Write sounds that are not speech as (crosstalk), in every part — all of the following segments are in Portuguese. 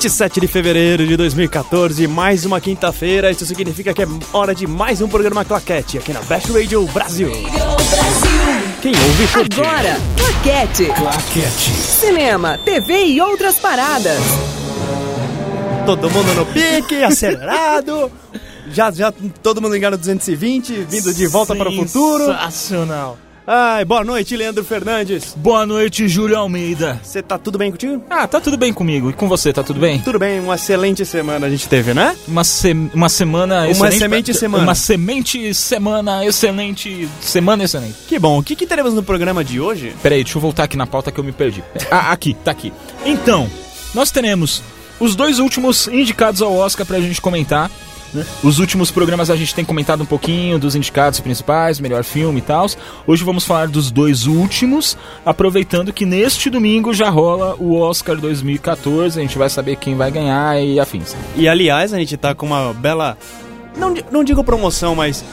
27 de fevereiro de 2014, mais uma quinta-feira. Isso significa que é hora de mais um programa Claquete aqui na Best Radio Brasil. Quem ouve curte. Agora, Claquete. Claquete. Cinema, TV e outras paradas. Todo mundo no pique, (laughs) acelerado. Já, já todo mundo ligado no 220, vindo de volta para o futuro. Sensacional. Ai, boa noite, Leandro Fernandes. Boa noite, Júlio Almeida. Você tá tudo bem contigo? Ah, tá tudo bem comigo. E com você, tá tudo bem? Tudo bem, uma excelente semana a gente teve, né? Uma, se uma semana Uma excelente. semente semana. Uma semente semana excelente. Semana excelente. Que bom. O que, que teremos no programa de hoje? Peraí, deixa eu voltar aqui na pauta que eu me perdi. Ah, aqui, tá aqui. Então, nós teremos os dois últimos indicados ao Oscar pra gente comentar. Né? Os últimos programas a gente tem comentado um pouquinho dos indicados principais, melhor filme e tal. Hoje vamos falar dos dois últimos, aproveitando que neste domingo já rola o Oscar 2014. A gente vai saber quem vai ganhar e afins. E aliás, a gente tá com uma bela. Não, não digo promoção, mas.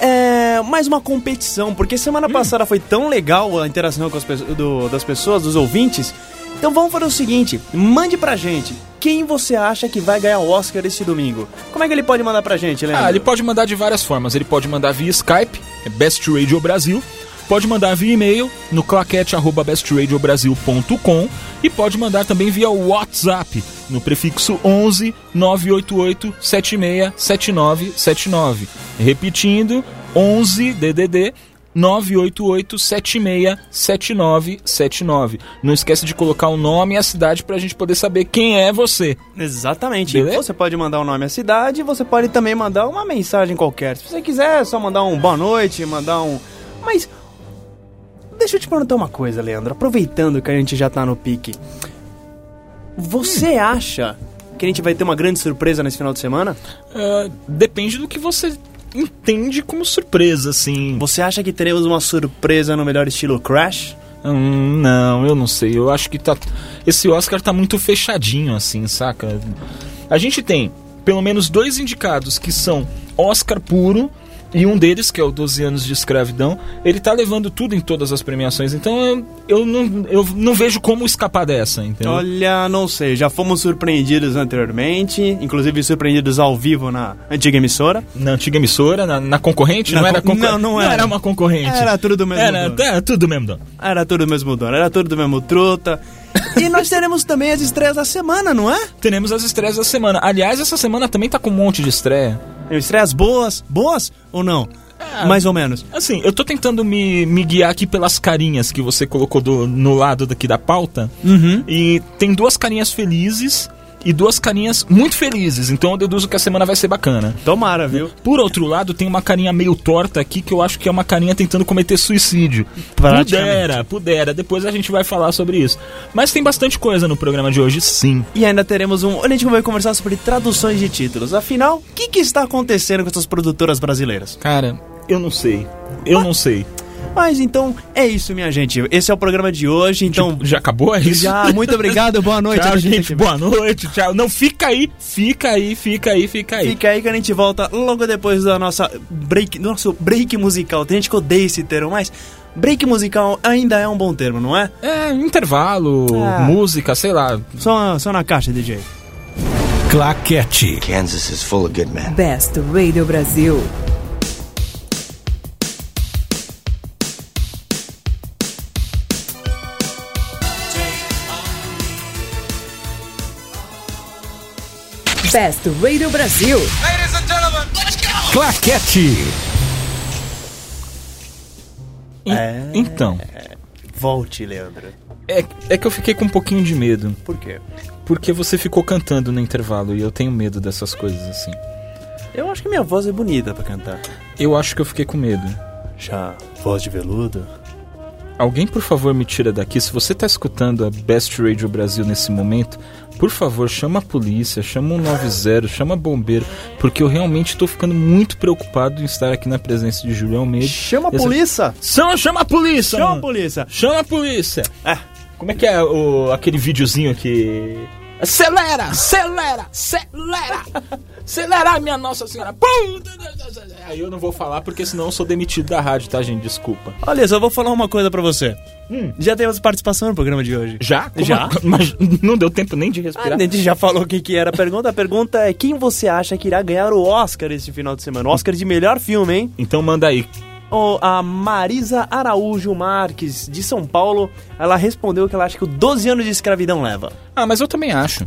É. Mais uma competição, porque semana passada foi tão legal a interação com as do- das pessoas, dos ouvintes. Então vamos fazer o seguinte: mande pra gente quem você acha que vai ganhar o Oscar esse domingo. Como é que ele pode mandar pra gente, Leandro? Ah, ele pode mandar de várias formas. Ele pode mandar via Skype, é Best Radio Brasil. Pode mandar via e-mail no claquete@bestradiobrasil.com e pode mandar também via WhatsApp no prefixo 11 988 76 7979. Repetindo, 11 DDD 988 76 7979. Não esquece de colocar o nome e a cidade pra gente poder saber quem é você. Exatamente. Beleza? Você pode mandar o nome e a cidade, você pode também mandar uma mensagem qualquer. Se você quiser, é só mandar um boa noite, mandar um. Mas. Deixa eu te perguntar uma coisa, Leandro. Aproveitando que a gente já tá no pique. Você acha que a gente vai ter uma grande surpresa nesse final de semana? Ah, depende do que você entende como surpresa, assim. Você acha que teremos uma surpresa no melhor estilo Crash? Hum, não, eu não sei. Eu acho que tá. Esse Oscar tá muito fechadinho, assim, saca? A gente tem pelo menos dois indicados que são Oscar puro. E um deles, que é o 12 anos de escravidão, ele tá levando tudo em todas as premiações. Então eu, eu, não, eu não vejo como escapar dessa, entendeu? Olha, não sei. Já fomos surpreendidos anteriormente, inclusive surpreendidos ao vivo na antiga emissora. Na antiga emissora, na, na concorrente, Na não era con- concorrente. não, não era. uma concorrente. Era tudo do mesmo Era, dono. era tudo mesmo dono. Era tudo do mesmo dono, era tudo do mesmo truta. (laughs) E nós teremos também as estreias da semana, não é? Teremos as estreias da semana. Aliás, essa semana também tá com um monte de estreia. Estreias boas, boas ou não? Mais ou menos. Assim, eu tô tentando me, me guiar aqui pelas carinhas que você colocou do- no lado daqui da pauta. Uhum. E tem duas carinhas felizes e duas carinhas muito felizes. Então eu deduzo que a semana vai ser bacana. Tomara, viu? Por outro lado, tem uma carinha meio torta aqui que eu acho que é uma carinha tentando cometer suicídio. Pudera, pudera. Depois a gente vai falar sobre isso. Mas tem bastante coisa no programa de hoje, sim. E ainda teremos um. A gente vai conversar sobre traduções de títulos. Afinal, o que, que está acontecendo com essas produtoras brasileiras? Cara, eu não sei. Eu não sei. Mas então é isso, minha gente. Esse é o programa de hoje. Então, Tipo, já acabou? É isso? já, muito obrigado, boa noite. Tchau, gente. gente. Boa noite. Tchau. Não, fica aí. Fica aí, fica aí, fica aí. Fica aí que a gente volta logo depois da nossa break, do nosso break musical. Tem gente que odeia esse termo, mas break musical ainda é um bom termo, não é? É, intervalo, Ah. música, sei lá. Só, só na caixa, DJ. Claquete. Kansas is full of good men. Best Radio Brasil. Best Radio Brasil. Claquete. En- É. Então, Volte, Leandro. é, é que eu fiquei com um pouquinho de medo. Por quê? Porque você ficou cantando no intervalo e eu tenho medo dessas coisas assim. Eu acho que minha voz é bonita pra cantar. Eu acho que eu fiquei com medo. Já, voz de veludo. Alguém, por favor, me tira daqui. Se você tá escutando a Best Radio Brasil nesse momento, por favor, chama a polícia, chama o 90, chama bombeiro, porque eu realmente tô ficando muito preocupado em estar aqui na presença de Julião Almeida. Chama a Essa- polícia! Chama, chama a polícia! Chama a polícia! Chama a polícia! É. Como é que é o, aquele videozinho que. Acelera, acelera, acelera! Acelera, minha Nossa Senhora! Pum! Aí eu não vou falar porque senão eu sou demitido da rádio, tá, gente? Desculpa. Olha, só vou falar uma coisa pra você. Hum. Já temos participação no programa de hoje. Já? Como- Já? (laughs) Mas não deu tempo nem de Ah, respirar. a gente já falou o que, que era a pergunta. A pergunta é quem você acha que irá ganhar o Oscar esse final de semana? O Oscar de melhor filme, hein? Então manda aí. A Marisa Araújo Marques, de São Paulo, ela respondeu que ela acha que o 12 anos de escravidão leva. Ah, mas eu também acho.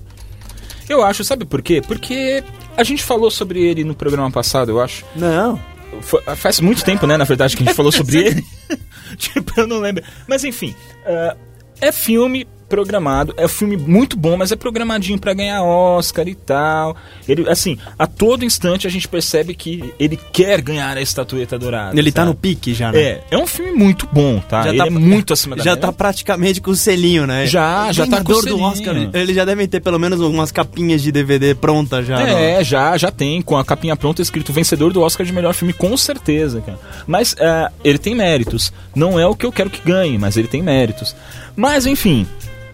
Eu acho, sabe por quê? Porque a gente falou sobre ele no programa passado, eu acho. Não. Fa- Faz muito tempo, né, na verdade, que a gente falou sobre (laughs) ele. (laughs) tipo, eu não lembro. Mas enfim, ah, é filme programado, é um filme muito bom, mas é programadinho pra ganhar Oscar e tal. Ele, assim, a todo instante a gente percebe que ele quer ganhar a estatueta dourada. Ele tá sabe? no pique já, né? É, é um filme muito bom, tá? ele é muito acima da Já média. tá praticamente com o selinho, né? Já, já tá com o Ganhador do selinho. Oscar. Eles já devem ter pelo menos umas capinhas de DVD prontas já. É, já, já tem, com a capinha pronta escrito vencedor do Oscar de melhor filme, com certeza, cara. Mas é, ele tem méritos. Não é o que eu quero que ganhe, mas ele tem méritos. Mas enfim,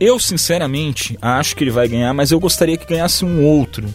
eu sinceramente acho que ele vai ganhar, mas eu gostaria que ganhasse um outro.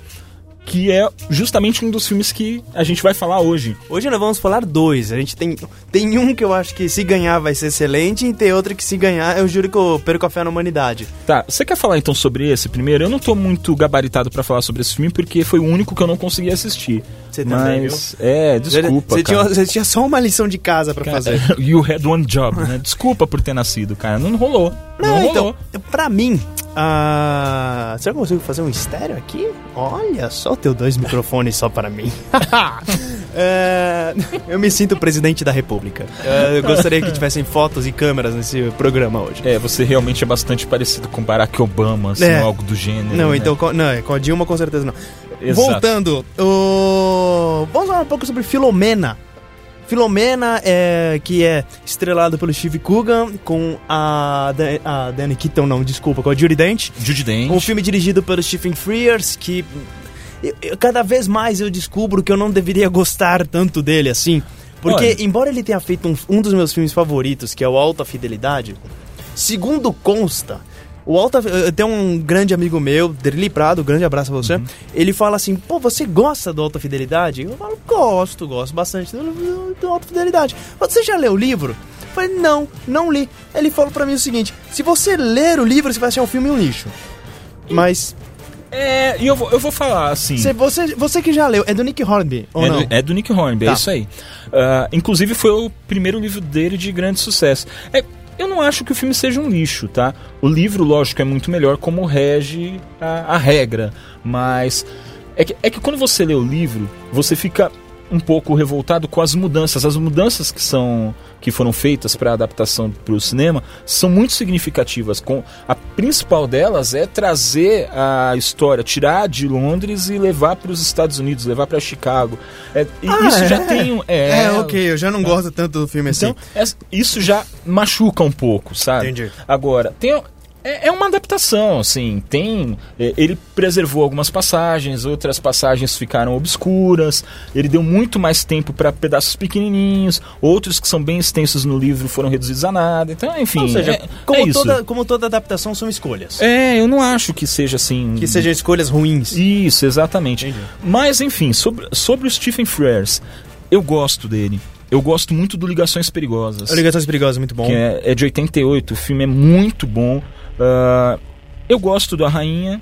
Que é justamente um dos filmes que a gente vai falar hoje. Hoje nós vamos falar dois. A gente tem, tem um que eu acho que se ganhar vai ser excelente e tem outro que se ganhar eu juro que eu perco a fé na humanidade. Tá, você quer falar então sobre esse primeiro? Eu não tô muito gabaritado pra falar sobre esse filme porque foi o único que eu não consegui assistir. Você também, Mas, é, desculpa, Você tinha, você tinha só uma lição de casa pra fazer. (laughs) You had one job, né? Desculpa por ter nascido, cara. Não rolou. Não, Não, rolou. então, pra mim, ah, será que eu consigo fazer um estéreo aqui? Olha, só teu dois microfones só para mim. (laughs) É, eu me sinto presidente da república. É, eu gostaria que tivessem fotos e câmeras nesse programa hoje. É, você realmente é bastante parecido com Barack Obama, assim, É. ou algo do gênero. Não, né? então, com- não, é, com a Dilma com certeza não. Exato. Voltando, o... vamos falar um pouco sobre Filomena. Filomena, é, que é estrelado pelo Steve Coogan, com a, Dan- a Danny Keaton, não, desculpa, com a Judy Dent. Judy Dench. Um filme dirigido pelo Stephen Frears, que eu- eu- cada vez mais eu descubro que eu não deveria gostar tanto dele assim. Porque, Olha. embora ele tenha feito um, um dos meus filmes favoritos, que é o Alta Fidelidade, segundo consta, o Alta. Eu tenho um grande amigo meu, Derli Prado, grande abraço pra você. Uhum. Ele fala assim: pô, você gosta do Alta Fidelidade? Eu falo: gosto, gosto bastante do, do Alta Fidelidade. Você já leu o livro? Eu falei: não, não li. Ele falou pra mim o seguinte: se você ler o livro, você vai achar o filme um lixo. Mas É, e eu vou, eu vou falar, assim... Cê- você, você que já leu, é do Nick Hornby, ou é, não? do, é do Nick Hornby, Tá. é isso aí. Ah, inclusive foi o primeiro livro dele de grande sucesso. É, eu não acho que o filme seja um lixo, tá? O livro, lógico, é muito melhor como rege a, a regra, mas é que, é que quando você lê o livro, você fica um pouco revoltado com as mudanças. As mudanças que são que foram feitas para a adaptação para o cinema são muito significativas. Com a principal delas é trazer a história, tirar de Londres e levar para os Estados Unidos, levar para Chicago. É, Ah, isso já é? tem um É, é, ok, eu já não gosto tanto do filme assim. então, é- isso já machuca um pouco, sabe? Entendi. Agora, tem. É, é uma adaptação, assim, tem. é, ele preservou algumas passagens, outras passagens ficaram obscuras. Ele deu muito mais tempo para pedaços pequenininhos, outros que são bem extensos no livro foram reduzidos a nada. Então, enfim, Ou seja, é, como, é toda, como toda adaptação são escolhas. É, eu não acho que seja assim. Que sejam escolhas ruins. Isso, exatamente. Entendi. Mas, enfim, sobre, sobre o Stephen Frears, eu gosto dele. Eu gosto muito do Ligações Perigosas. Ligações Perigosas, muito bom. que é, é de 88. O filme é muito bom. Ah, eu gosto da Rainha.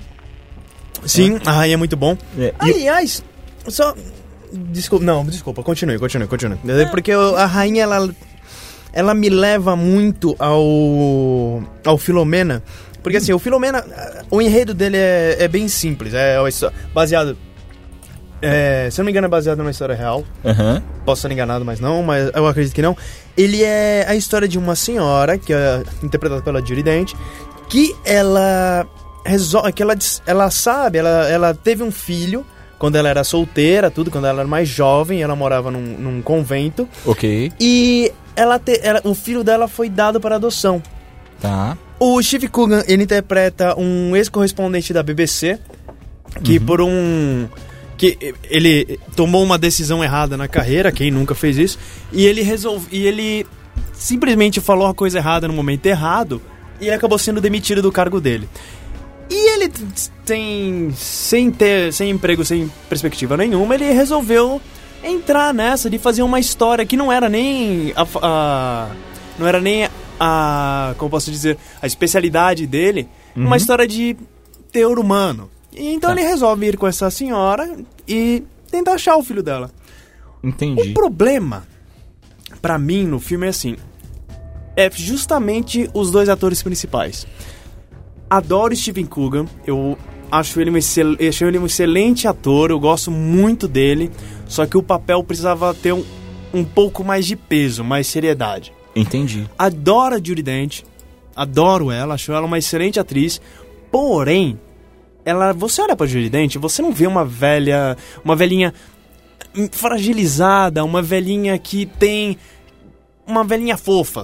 Sim, a rainha é muito bom. É, Aliás, só. Desculpa, não, desculpa, continue, continue, continue. Porque eu- a rainha, ela. Ela me leva muito ao. ao Filomena. Porque assim, o Filomena. O enredo dele é, é bem simples. É baseado. É, se eu não me engano, é baseado numa história real. Aham. Posso estar enganado, mas não, mas eu acredito que não. Ele é a história de uma senhora, que é interpretada pela Judy Dent, que ela resolve, que ela, ela sabe, ela, ela teve um filho quando ela era solteira, tudo, quando ela era mais jovem, ela morava num, num convento, Ok. e ela, te, ela o filho dela foi dado para adoção. Tá. O Steve Coogan, ele interpreta um ex-correspondente da BBC, que por um... que ele tomou uma decisão errada na carreira, quem nunca fez isso, e ele resolve, e ele simplesmente falou a coisa errada no momento errado, e ele acabou sendo demitido do cargo dele. E ele tem sem ter sem emprego, sem perspectiva nenhuma, ele resolveu entrar nessa de fazer uma história que não era nem a, a- não era nem a como posso dizer, a especialidade dele, uma história de teor humano. E então Tá. ele resolve ir com essa senhora e tentar achar o filho dela. Entendi. O problema, pra mim, no filme é assim: é justamente os dois atores principais. Adoro Steven Coogan, eu acho ele, um excel... acho ele um excelente ator, eu gosto muito dele, só que o papel precisava ter um, um pouco mais de peso, mais seriedade. Entendi. Adoro a Judy Dent, adoro ela, acho ela uma excelente atriz, porém, ela, você olha pra Judy Dent, você não vê uma velha, uma velhinha fragilizada, uma velhinha que tem uma velhinha fofa.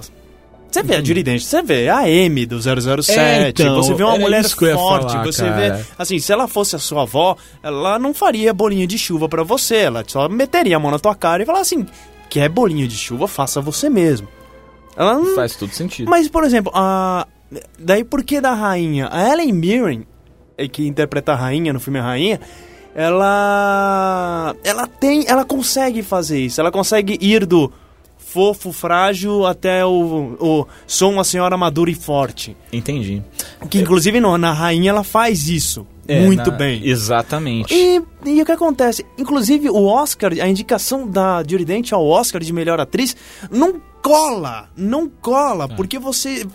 Você vê a Judy Dent, você vê a M do 007, É, então, você vê uma mulher forte, falar, você cara. vê, assim, se ela fosse a sua avó, ela não faria bolinha de chuva pra você, ela só meteria a mão na tua cara e falar assim, quer bolinha de chuva, faça você mesmo. Ela não, Faz todo sentido. mas, por exemplo, a. Daí por que da rainha? A Ellen Mirren, que interpreta a rainha no filme A Rainha, ela. Ela tem. Ela consegue fazer isso. Ela consegue ir do fofo, frágil, até o. o sou uma senhora madura e forte. Entendi. Que inclusive no, na rainha ela faz isso. É, muito na- bem. Exatamente. E, e o que acontece? Inclusive, o Oscar, a indicação da Judy Dent ao Oscar de melhor atriz não cola, não cola, porque você...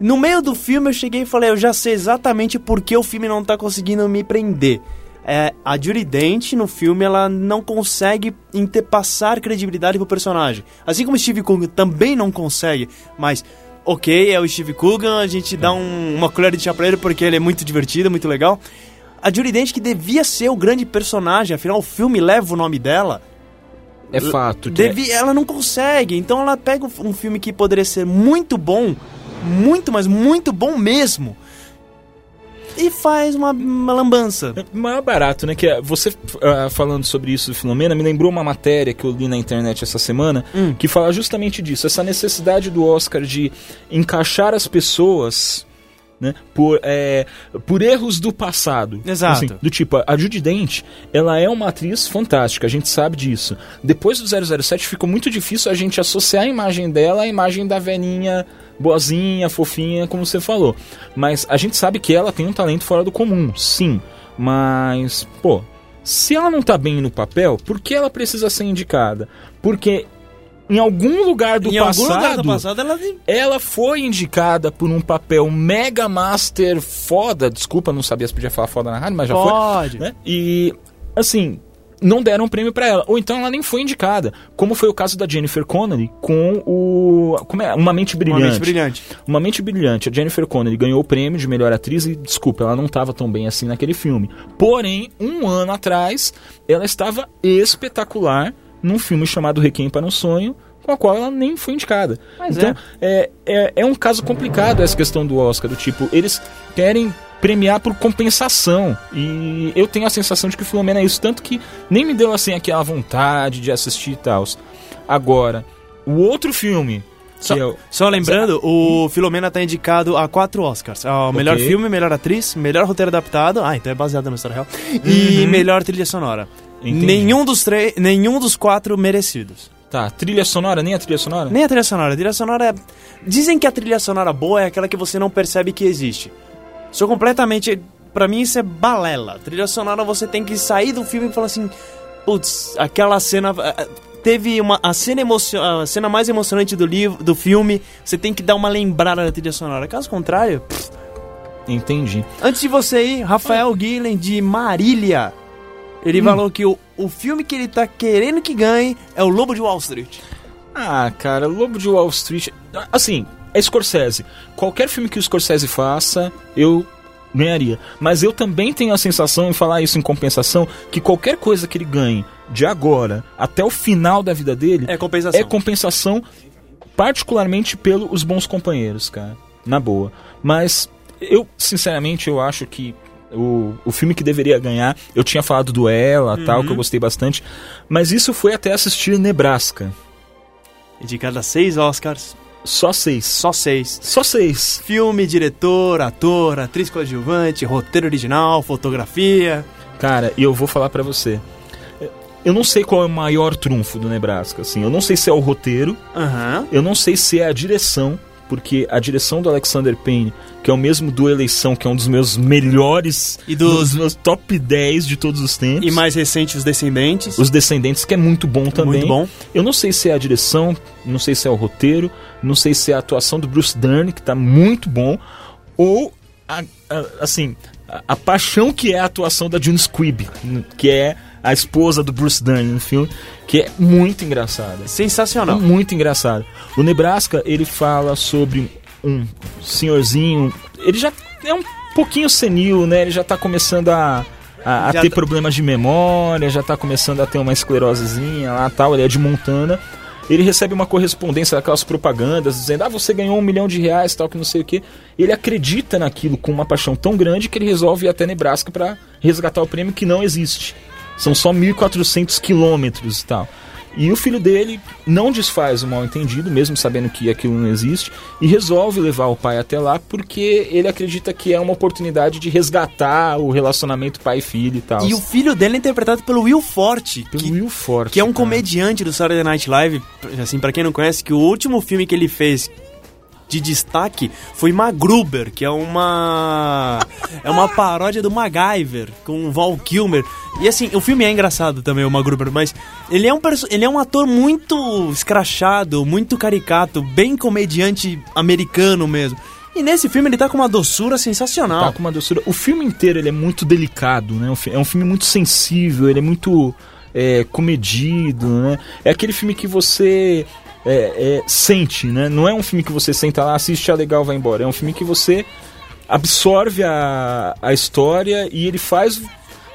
No meio do filme eu cheguei e falei, eu já sei exatamente por que o filme não tá conseguindo me prender. É, a Judy Dent no filme ela não consegue inte- passar credibilidade pro personagem. Assim como Steve Coogan também não consegue, mas ok, é o Steve Coogan, a gente dá um- uma colher de chá pra ele porque ele é muito divertido, muito legal. A Judy Dent, que devia ser o grande personagem, afinal o filme leva o nome dela, É fato. que é- ela não consegue. Então ela pega um filme que poderia ser muito bom, muito, mas muito bom mesmo, e faz uma, uma lambança. É maior barato, né? Que é, você ah, falando sobre isso, Filomena, me lembrou uma matéria que eu li na internet essa semana Hum. que fala justamente disso, essa necessidade do Oscar de encaixar as pessoas. Né, por, é, por erros do passado. Exato. Assim, do tipo, a Judy Dent, ela é uma atriz fantástica, a gente sabe disso. Depois do 007 ficou muito difícil a gente associar a imagem dela à imagem da velhinha boazinha, fofinha, como você falou. Mas a gente sabe que ela tem um talento fora do comum, sim. Mas, pô, se ela não tá bem no papel, por que ela precisa ser indicada? Porque em algum lugar do em passado, algum lugar do passado ela ela foi indicada por um papel mega master foda. Desculpa, não sabia se podia falar foda na rádio, mas já pode. foi. Né? E, assim, não deram um prêmio pra ela. Ou então ela nem foi indicada. Como foi o caso da Jennifer Connelly com o. Como é? Uma Mente Brilhante. Uma mente brilhante. Uma Mente Brilhante. A Jennifer Connelly ganhou o prêmio de melhor atriz e, desculpa, ela não estava tão bem assim naquele filme. Porém, um ano atrás, ela estava espetacular num filme chamado Requiem para um Sonho, com a qual ela nem foi indicada. Mas então, é. É, é um caso complicado essa questão do Oscar, do tipo, eles querem premiar por compensação. E eu tenho a sensação de que o Filomena é isso, tanto que nem me deu assim aquela vontade de assistir e tal. Agora, o outro filme, Só, é o- só lembrando, o Filomena tá indicado a quatro Oscars. Ao melhor Ok. filme, melhor atriz, melhor roteiro adaptado. Ah, então é baseado na história real. E melhor trilha sonora. Entendi. Nenhum dos três, nenhum dos quatro merecidos. Tá, trilha sonora, nem a trilha sonora? Nem a trilha sonora. A trilha sonora é... Dizem que a trilha sonora boa é aquela que você não percebe que existe. Sou completamente... Pra mim isso é balela. Trilha sonora você tem que sair do filme e falar assim... Putz, aquela cena... eh, Teve uma, a, cena emocio, a cena mais emocionante do, livro, do filme. Você tem que dar uma lembrada na trilha sonora. Caso contrário... pff, Entendi. Antes de você ir, Rafael Guilhem de Marília. Ele falou que o, o filme que ele tá querendo que ganhe é o Lobo de Wall Street. Ah, cara, Lobo de Wall Street. Assim, é Scorsese. Qualquer filme que o Scorsese faça, eu ganharia. Mas eu também tenho a sensação, em falar isso em compensação, que qualquer coisa que ele ganhe de agora até o final da vida dele É compensação. é compensação, particularmente pelos bons companheiros, cara. Na boa. Mas eu, sinceramente, eu acho que o, o filme que deveria ganhar, eu tinha falado do Ela, tal, que eu gostei bastante, mas isso foi até assistir Nebraska. Indicado a seis Oscars. Só seis. Só seis. Só seis. Filme, diretor, ator, atriz coadjuvante, roteiro original, fotografia. Cara, e eu vou falar pra você. Eu não sei qual é o maior trunfo do Nebraska, assim. Eu não sei se é o roteiro, Aham. eu não sei se é a direção, porque a direção do Alexander Payne, que é o mesmo do Eleição, que é um dos meus melhores E dos- meus top 10 de todos os tempos. E mais recente, Os Descendentes. Os Descendentes, que é muito bom também. Muito bom. Eu não sei se é a direção, não sei se é o roteiro, não sei se é a atuação do Bruce Dern, que tá muito bom, ou, a- a- assim, a, a paixão que é a atuação da June Squibb, que é a esposa do Bruce Dern no filme, que é muito engraçada. Sensacional. Muito engraçado. O Nebraska, ele fala sobre um senhorzinho. Ele já é um pouquinho senil, né? Ele já tá começando a, a, a ter tá- problemas de memória, já tá começando a ter uma esclerosezinha lá tal. Ele é de Montana. Ele recebe uma correspondência daquelas propagandas dizendo: Ah, você ganhou um milhão de reais, tal, que não sei o que. Ele acredita naquilo com uma paixão tão grande que ele resolve ir até Nebraska para resgatar o prêmio que não existe. São só 1.400 quilômetros e tal. E o filho dele não desfaz o mal entendido, mesmo sabendo que aquilo não existe, e resolve levar o pai até lá porque ele acredita que é uma oportunidade de resgatar o relacionamento pai e filho e tal. E o filho dele é interpretado pelo Will Forte, Pelo que, Will Forte. que é um cara. comediante do Saturday Night Live. Assim, pra quem não conhece, que o último filme que ele fez de destaque foi MacGruber, que é uma é uma paródia do MacGyver com o Val Kilmer. E assim, o filme é engraçado também, o MacGruber, mas ele é um ele é um ator muito escrachado, muito caricato, bem comediante americano mesmo. E nesse filme ele tá com uma doçura sensacional. Tá com uma doçura. O filme inteiro ele é muito delicado, né? É um filme muito sensível, ele é muito é, comedido, né? É aquele filme que você é, é, sente, né? Não é um filme que você senta lá, assiste, é legal, vai embora. É um filme que você absorve a, a história e ele faz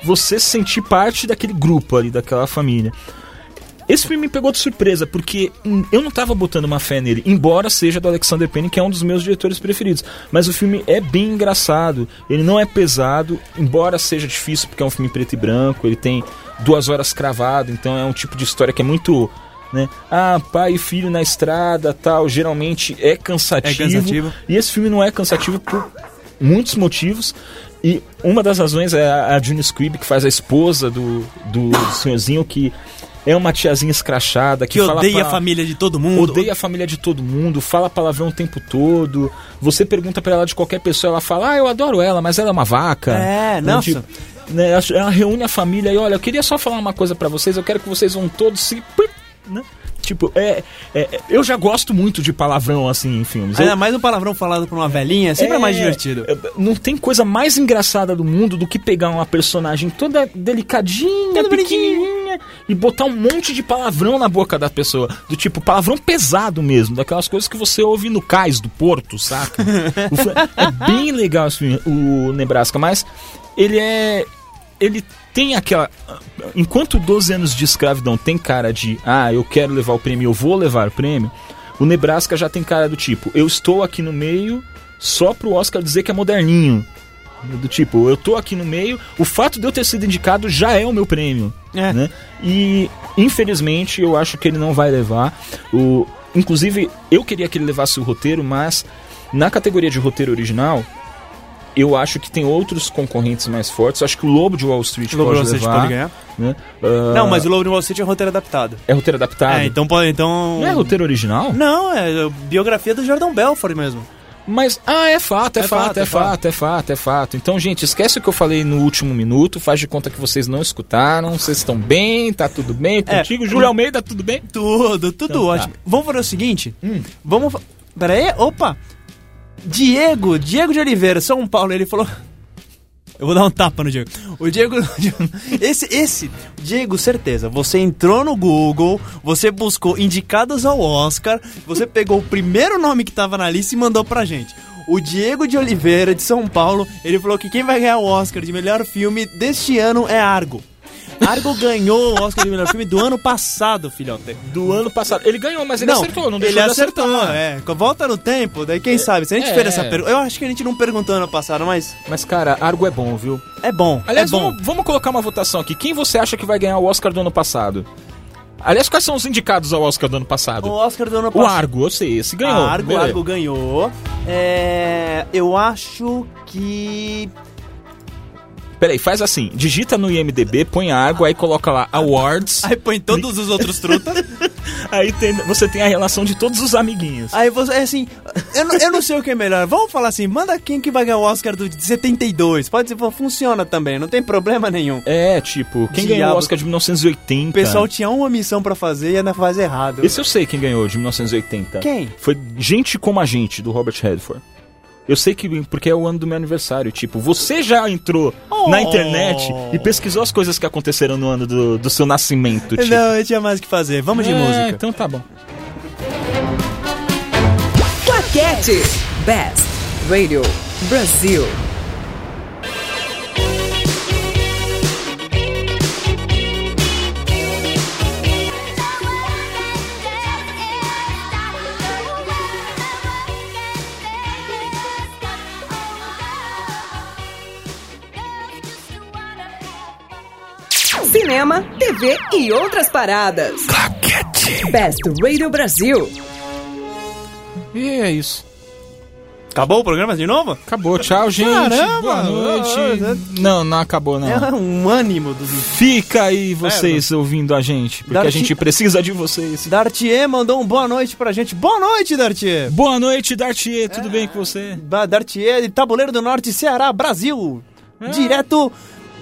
você se sentir parte daquele grupo ali, daquela família. Esse filme me pegou de surpresa, porque eu não tava botando uma fé nele, embora seja do Alexander Payne, que é um dos meus diretores preferidos. Mas o filme é bem engraçado, ele não é pesado, embora seja difícil, porque é um filme preto e branco, ele tem duas horas cravado, então é um tipo de história que é muito. Né? Ah, pai e filho na estrada, tal, geralmente é cansativo. É cansativo. E esse filme não é cansativo por muitos motivos. E uma das razões é a, a June Squibb, que faz a esposa do, do senhorzinho, que é uma tiazinha escrachada, que, que odeia a família de todo mundo. Odeia a família de todo mundo, fala palavrão o tempo todo. Você pergunta pra ela de qualquer pessoa, ela fala: Ah, eu adoro ela, mas ela é uma vaca. É, Né, nossa. tipo, né, ela- ela reúne a família e olha, eu queria só falar uma coisa pra vocês, eu quero que vocês vão todos se. Né? Tipo, é, é- Eu já gosto muito de palavrão assim em filmes. Eu- Ainda mais um palavrão falado por uma velhinha, sempre é, mais divertido. é, Não tem coisa mais engraçada do mundo do que pegar uma personagem toda delicadinha, Toda pequenininha e botar um monte de palavrão na boca da pessoa. Do tipo, palavrão pesado mesmo, daquelas coisas que você ouve no cais do Porto, saca? (laughs) O é bem legal esse filme, o Nebraska, mas ele é. Ele tem aquela. Enquanto 12 anos de escravidão tem cara de, ah, eu quero levar o prêmio, eu vou levar o prêmio, o Nebraska já tem cara do tipo, eu estou aqui no meio só pro Oscar dizer que é moderninho. Do tipo, eu tô aqui no meio, o fato de eu ter sido indicado já é o meu prêmio. É. Né? E, infelizmente, eu acho que ele não vai levar. O, inclusive, eu queria que ele levasse o roteiro, mas na categoria de roteiro original, eu acho que tem outros concorrentes mais fortes. Eu acho que o Lobo de Wall Street Lobo de pode Wall Street levar. pode ganhar. né? Ah, Não, mas o Lobo de Wall Street é roteiro adaptado. É roteiro adaptado? É, então pode. Então... Não é roteiro original? Não, é biografia do Jordan Belfort mesmo. Mas, ah, é fato, é, É fato, fato, é, é fato, é fato, é fato. Então, gente, esquece o que eu falei no último minuto, faz de conta que vocês não escutaram, vocês estão bem, tá tudo bem É. contigo. Júlio Almeida, tudo bem? Tudo, tudo Então tá. ótimo. Vamos fazer o seguinte? Vamos. fa- Pera aí, opa! Diego, Diego de Oliveira, São Paulo, ele falou. Eu vou dar um tapa no Diego. O Diego. (laughs) Esse, esse, Diego, certeza. Você entrou no Google, você buscou indicados ao Oscar, você pegou o primeiro nome que tava na lista e mandou pra gente. O Diego de Oliveira, de São Paulo, ele falou que quem vai ganhar o Oscar de melhor filme deste ano é Argo. Argo ganhou o Oscar de melhor filme do ano passado, filhote. Do ano passado. Ele ganhou, mas ele acertou, não deixou ele de acertou, acertar. é. Volta no tempo, daí quem sabe. Se a gente É. fez essa pergunta. Eu acho que a gente não perguntou ano passado, mas Mas, cara, Argo é bom, viu? é bom. Aliás, é bom. vamos, vamos colocar uma votação aqui. Quem você acha que vai ganhar o Oscar do ano passado? Aliás, quais são os indicados ao Oscar do ano O passado? Oscar do ano O passado. Argo, eu sei, esse ganhou. Argo. Argo ganhou. É, eu acho que. Peraí, faz assim, digita no IMDB, põe Argo, aí coloca lá Awards, Aí põe todos os outros trutas. (laughs) aí tem- você tem a relação de todos os amiguinhos. Aí você, é assim, eu, não- eu não sei o que é melhor. Vamos falar assim, manda quem que vai ganhar o Oscar do de 72. Pode ser, funciona também, não tem problema nenhum. É, tipo, quem ganhou Diabo. o Oscar de 1980? O pessoal tinha uma missão pra fazer e ainda faz errado. Esse eu sei quem ganhou de 1980. Quem? Foi Gente Como a Gente, do Robert Redford. Eu sei que porque é o ano do meu aniversário. Tipo, você já entrou Oh. na internet e pesquisou as coisas que aconteceram no ano do, do seu nascimento, tipo. Não, eu tinha mais o que fazer. Vamos de É, música. Então tá bom. Claquete. Best Radio Brasil. Cinema, TV e outras paradas. Claquete. Best Radio Brasil. E é isso. Acabou o programa de novo? Acabou, tchau, gente. Caramba! Boa noite. Não, não acabou, não. É um ânimo dos. Fica aí vocês ouvindo a gente, porque a gente precisa de vocês. Dartier mandou um boa noite pra gente. Boa noite, Dartier! Boa noite, Dartier, tudo bem com você? Dartier Tabuleiro do Norte, Ceará, Brasil. Direto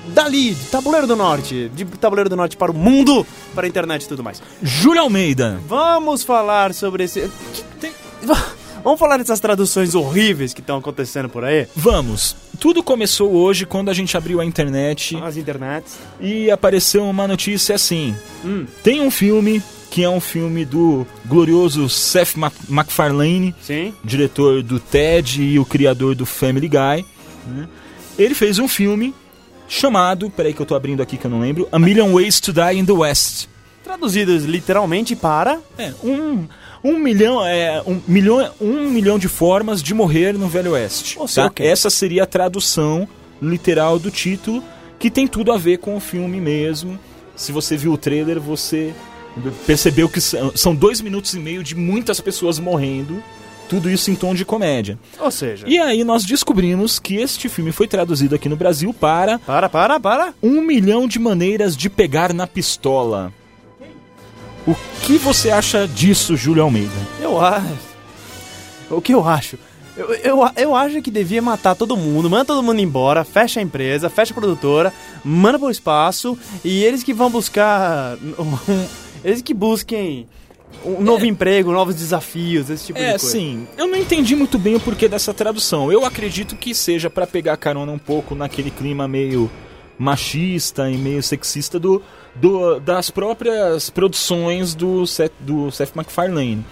dali, de Tabuleiro do Norte. De Tabuleiro do Norte para o mundo, para a internet e tudo mais. Júlia Almeida. Vamos falar sobre esse. tem- Vamos falar dessas traduções horríveis que estão acontecendo por aí? Vamos. Tudo começou hoje quando a gente abriu a internet As internets. e apareceu uma notícia assim. Hum. Tem um filme que é um filme do glorioso Seth Mac- MacFarlane, Sim. diretor do Ted e o criador do Family Guy. né? Ele fez um filme chamado, peraí que eu tô abrindo aqui que eu não lembro, A Million Ways to Die in the West. Traduzidos literalmente para. É, um, um milhão, é, um milhão, um milhão de formas de morrer no Velho Oeste. Ou seja, tá? ok. Essa seria a tradução literal do título, que tem tudo a ver com o filme mesmo. Se você viu o trailer, você percebeu que são dois minutos e meio de muitas pessoas morrendo. Tudo isso em tom de comédia. Ou seja. E aí nós descobrimos que este filme foi traduzido aqui no Brasil para Para, para, para. um milhão de maneiras de pegar na pistola. O que você acha disso, Júlio Almeida? Eu acho. O que eu acho? Eu, eu, eu acho que devia matar todo mundo, manda todo mundo embora, fecha a empresa, fecha a produtora, manda pro espaço e eles que vão buscar. eles que busquem um novo emprego, novos desafios, esse tipo É, de coisa. sim. Eu não entendi muito bem o porquê dessa tradução. Eu acredito que seja pra pegar carona um pouco naquele clima meio machista e meio sexista do, do- das próprias produções do Seth, do Seth MacFarlane.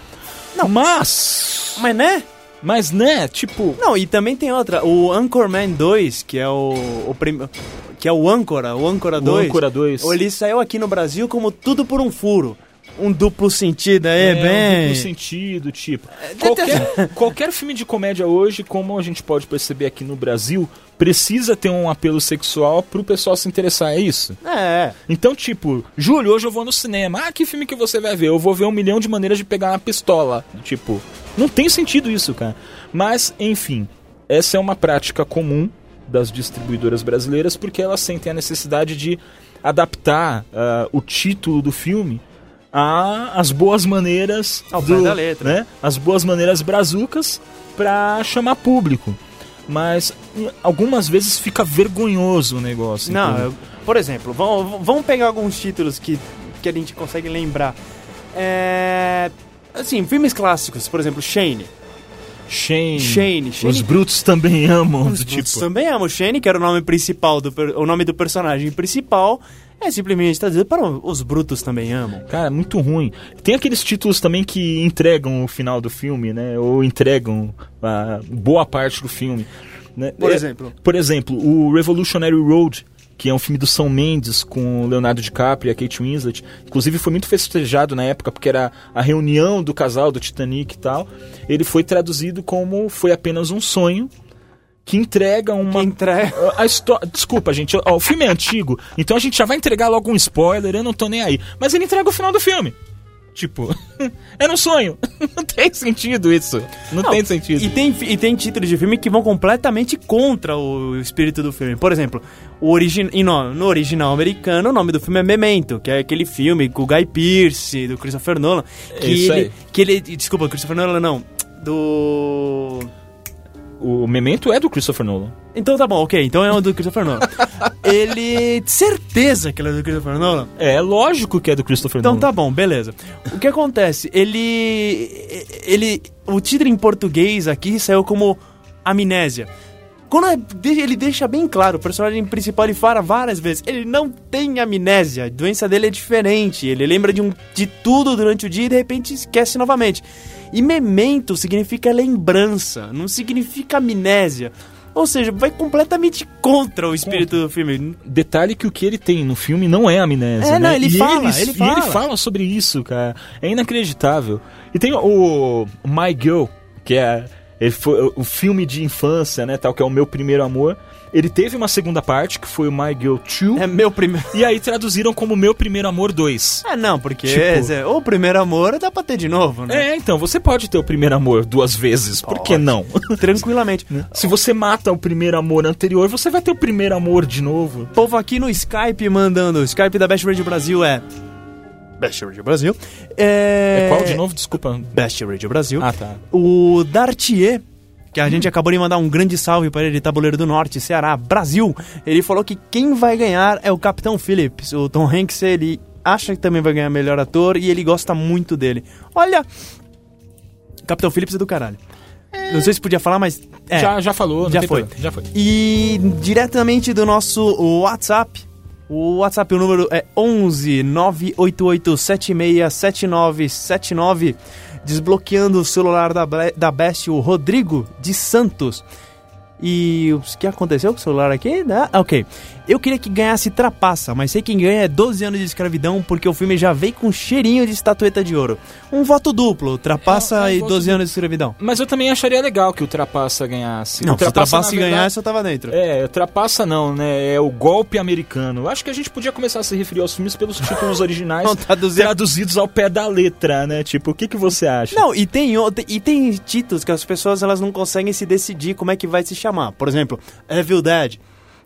Não, mas... Mas né? Mas, né, tipo... Não, e também tem outra, o Anchorman 2, que é o, o prim- que é o Âncora, o Âncora 2. Âncora 2. Ele saiu aqui no Brasil como tudo por um furo. Um duplo sentido aí, É, bem. no sentido, tipo. Qualquer, qualquer filme de comédia hoje, como a gente pode perceber aqui no Brasil, precisa ter um apelo sexual pro pessoal se interessar, é isso? É, Então, tipo, Júlio, hoje eu vou no cinema. Ah, que filme que você vai ver? Eu vou ver um milhão de maneiras de pegar uma pistola. Tipo, não tem sentido isso, cara. Mas, enfim, essa é uma prática comum das distribuidoras brasileiras porque elas sentem a necessidade de adaptar ah, o título do filme às boas maneiras Ao pé da letra. né? As boas maneiras brazucas pra chamar público. Mas algumas vezes fica vergonhoso o negócio. Não, eu- por exemplo, vamos, vamos pegar alguns títulos que, que a gente consegue lembrar. É. Assim, filmes clássicos, por exemplo, Shane. Shane. Shane, Shane. Os brutos também amam, Os do brutos tipo. também amam. Shane, que era o nome principal, do, o nome do personagem principal, é simplesmente traduzido para os brutos também amam. Cara, muito ruim. Tem aqueles títulos também que entregam o final do filme, né? Ou entregam a boa parte do filme. né? Por É, exemplo? Por exemplo, o Revolutionary Road, que é um filme do São Mendes com o Leonardo DiCaprio e a Kate Winslet. Inclusive foi muito festejado na época porque era a reunião do casal do Titanic e tal. Ele foi traduzido como Foi apenas um sonho. Que entrega uma. Que entrega- (laughs) A história. Desculpa, gente. ó, o filme é antigo, então a gente já vai entregar logo um spoiler, eu não tô nem aí. Mas ele entrega o final do filme. Tipo, (laughs) era um sonho. (laughs) Não tem sentido isso. Não, tem sentido. E tem, e tem títulos de filme que vão completamente contra o espírito do filme. Por exemplo, o origi no, no original americano, o nome do filme é Memento, que é aquele filme com o Guy Pearce, do Christopher Nolan. Que Isso ele, aí. que ele. Desculpa, Christopher Nolan não. Do. O Memento é do Christopher Nolan. Então tá bom, ok. Então é o do Christopher Nolan. (laughs) ele. Certeza que ele é do Christopher Nolan. É, lógico que é do Christopher Então Nolan. tá bom, beleza. O que acontece? Ele. Ele. O título em português aqui saiu como Amnésia. Quando é- ele deixa bem claro, o personagem principal ele fala várias vezes, ele não tem amnésia, a doença dele é diferente, ele lembra de, um, de tudo durante o dia e de repente esquece novamente. E memento significa lembrança, não significa amnésia. Ou seja, vai completamente contra o espírito do filme. Detalhe que o que ele tem no filme não é amnésia, É, né? não, ele E fala, ele E fala. ele fala sobre isso, cara. É inacreditável. E tem o My Girl, que é ele foi o filme de infância, né, tal que é o meu primeiro amor. Ele teve uma segunda parte que foi o My Girl 2. É meu primeiro. E aí traduziram como Meu Primeiro Amor 2. É, não, porque Tipo- é, o primeiro amor dá pra ter de novo, né? É, então, você pode ter o primeiro amor duas vezes, por que não? (laughs) Tranquilamente. Se você mata o primeiro amor anterior, você vai ter o primeiro amor de novo. Povo aqui no Skype mandando. O Skype da Best Radio Brasil é. Best Radio Brasil. É, É qual de novo? Desculpa. Best Radio Brasil. Ah, tá. O Dartier, que a gente acabou de mandar um grande salve para ele, Tabuleiro do Norte, Ceará, Brasil. Ele falou que quem vai ganhar é o Capitão Phillips. O Tom Hanks, ele acha que também vai ganhar melhor ator e ele gosta muito dele. Olha, Capitão Phillips é do caralho. Não sei se podia falar, mas. É. Já, já falou, Já foi. problema, Já foi. E diretamente do nosso WhatsApp. O WhatsApp, o número é 11 988 767979. Desbloqueando o celular da, da Best, o Rodrigo de Santos. E o que aconteceu com o celular aqui? Ah, ok. Eu queria que ganhasse Trapaça, mas sei quem ganha é 12 anos de escravidão, porque o filme já veio com cheirinho de estatueta de ouro. Um voto duplo, Trapaça É, é um e voto 12 anos de escravidão. Mas eu também acharia legal que o Trapaça ganhasse. Não, o se o Trapaça verdade- ganhasse, eu tava dentro. É, o Trapaça não, né? É o golpe americano. Acho que a gente podia começar a se referir aos filmes pelos títulos (laughs) originais Não, traduzir- traduzidos ao pé da letra, né? Tipo, o que, que você acha? Não, e tem, e tem títulos que as pessoas elas não conseguem se decidir como é que vai se chamar. Por exemplo, Evil Dead,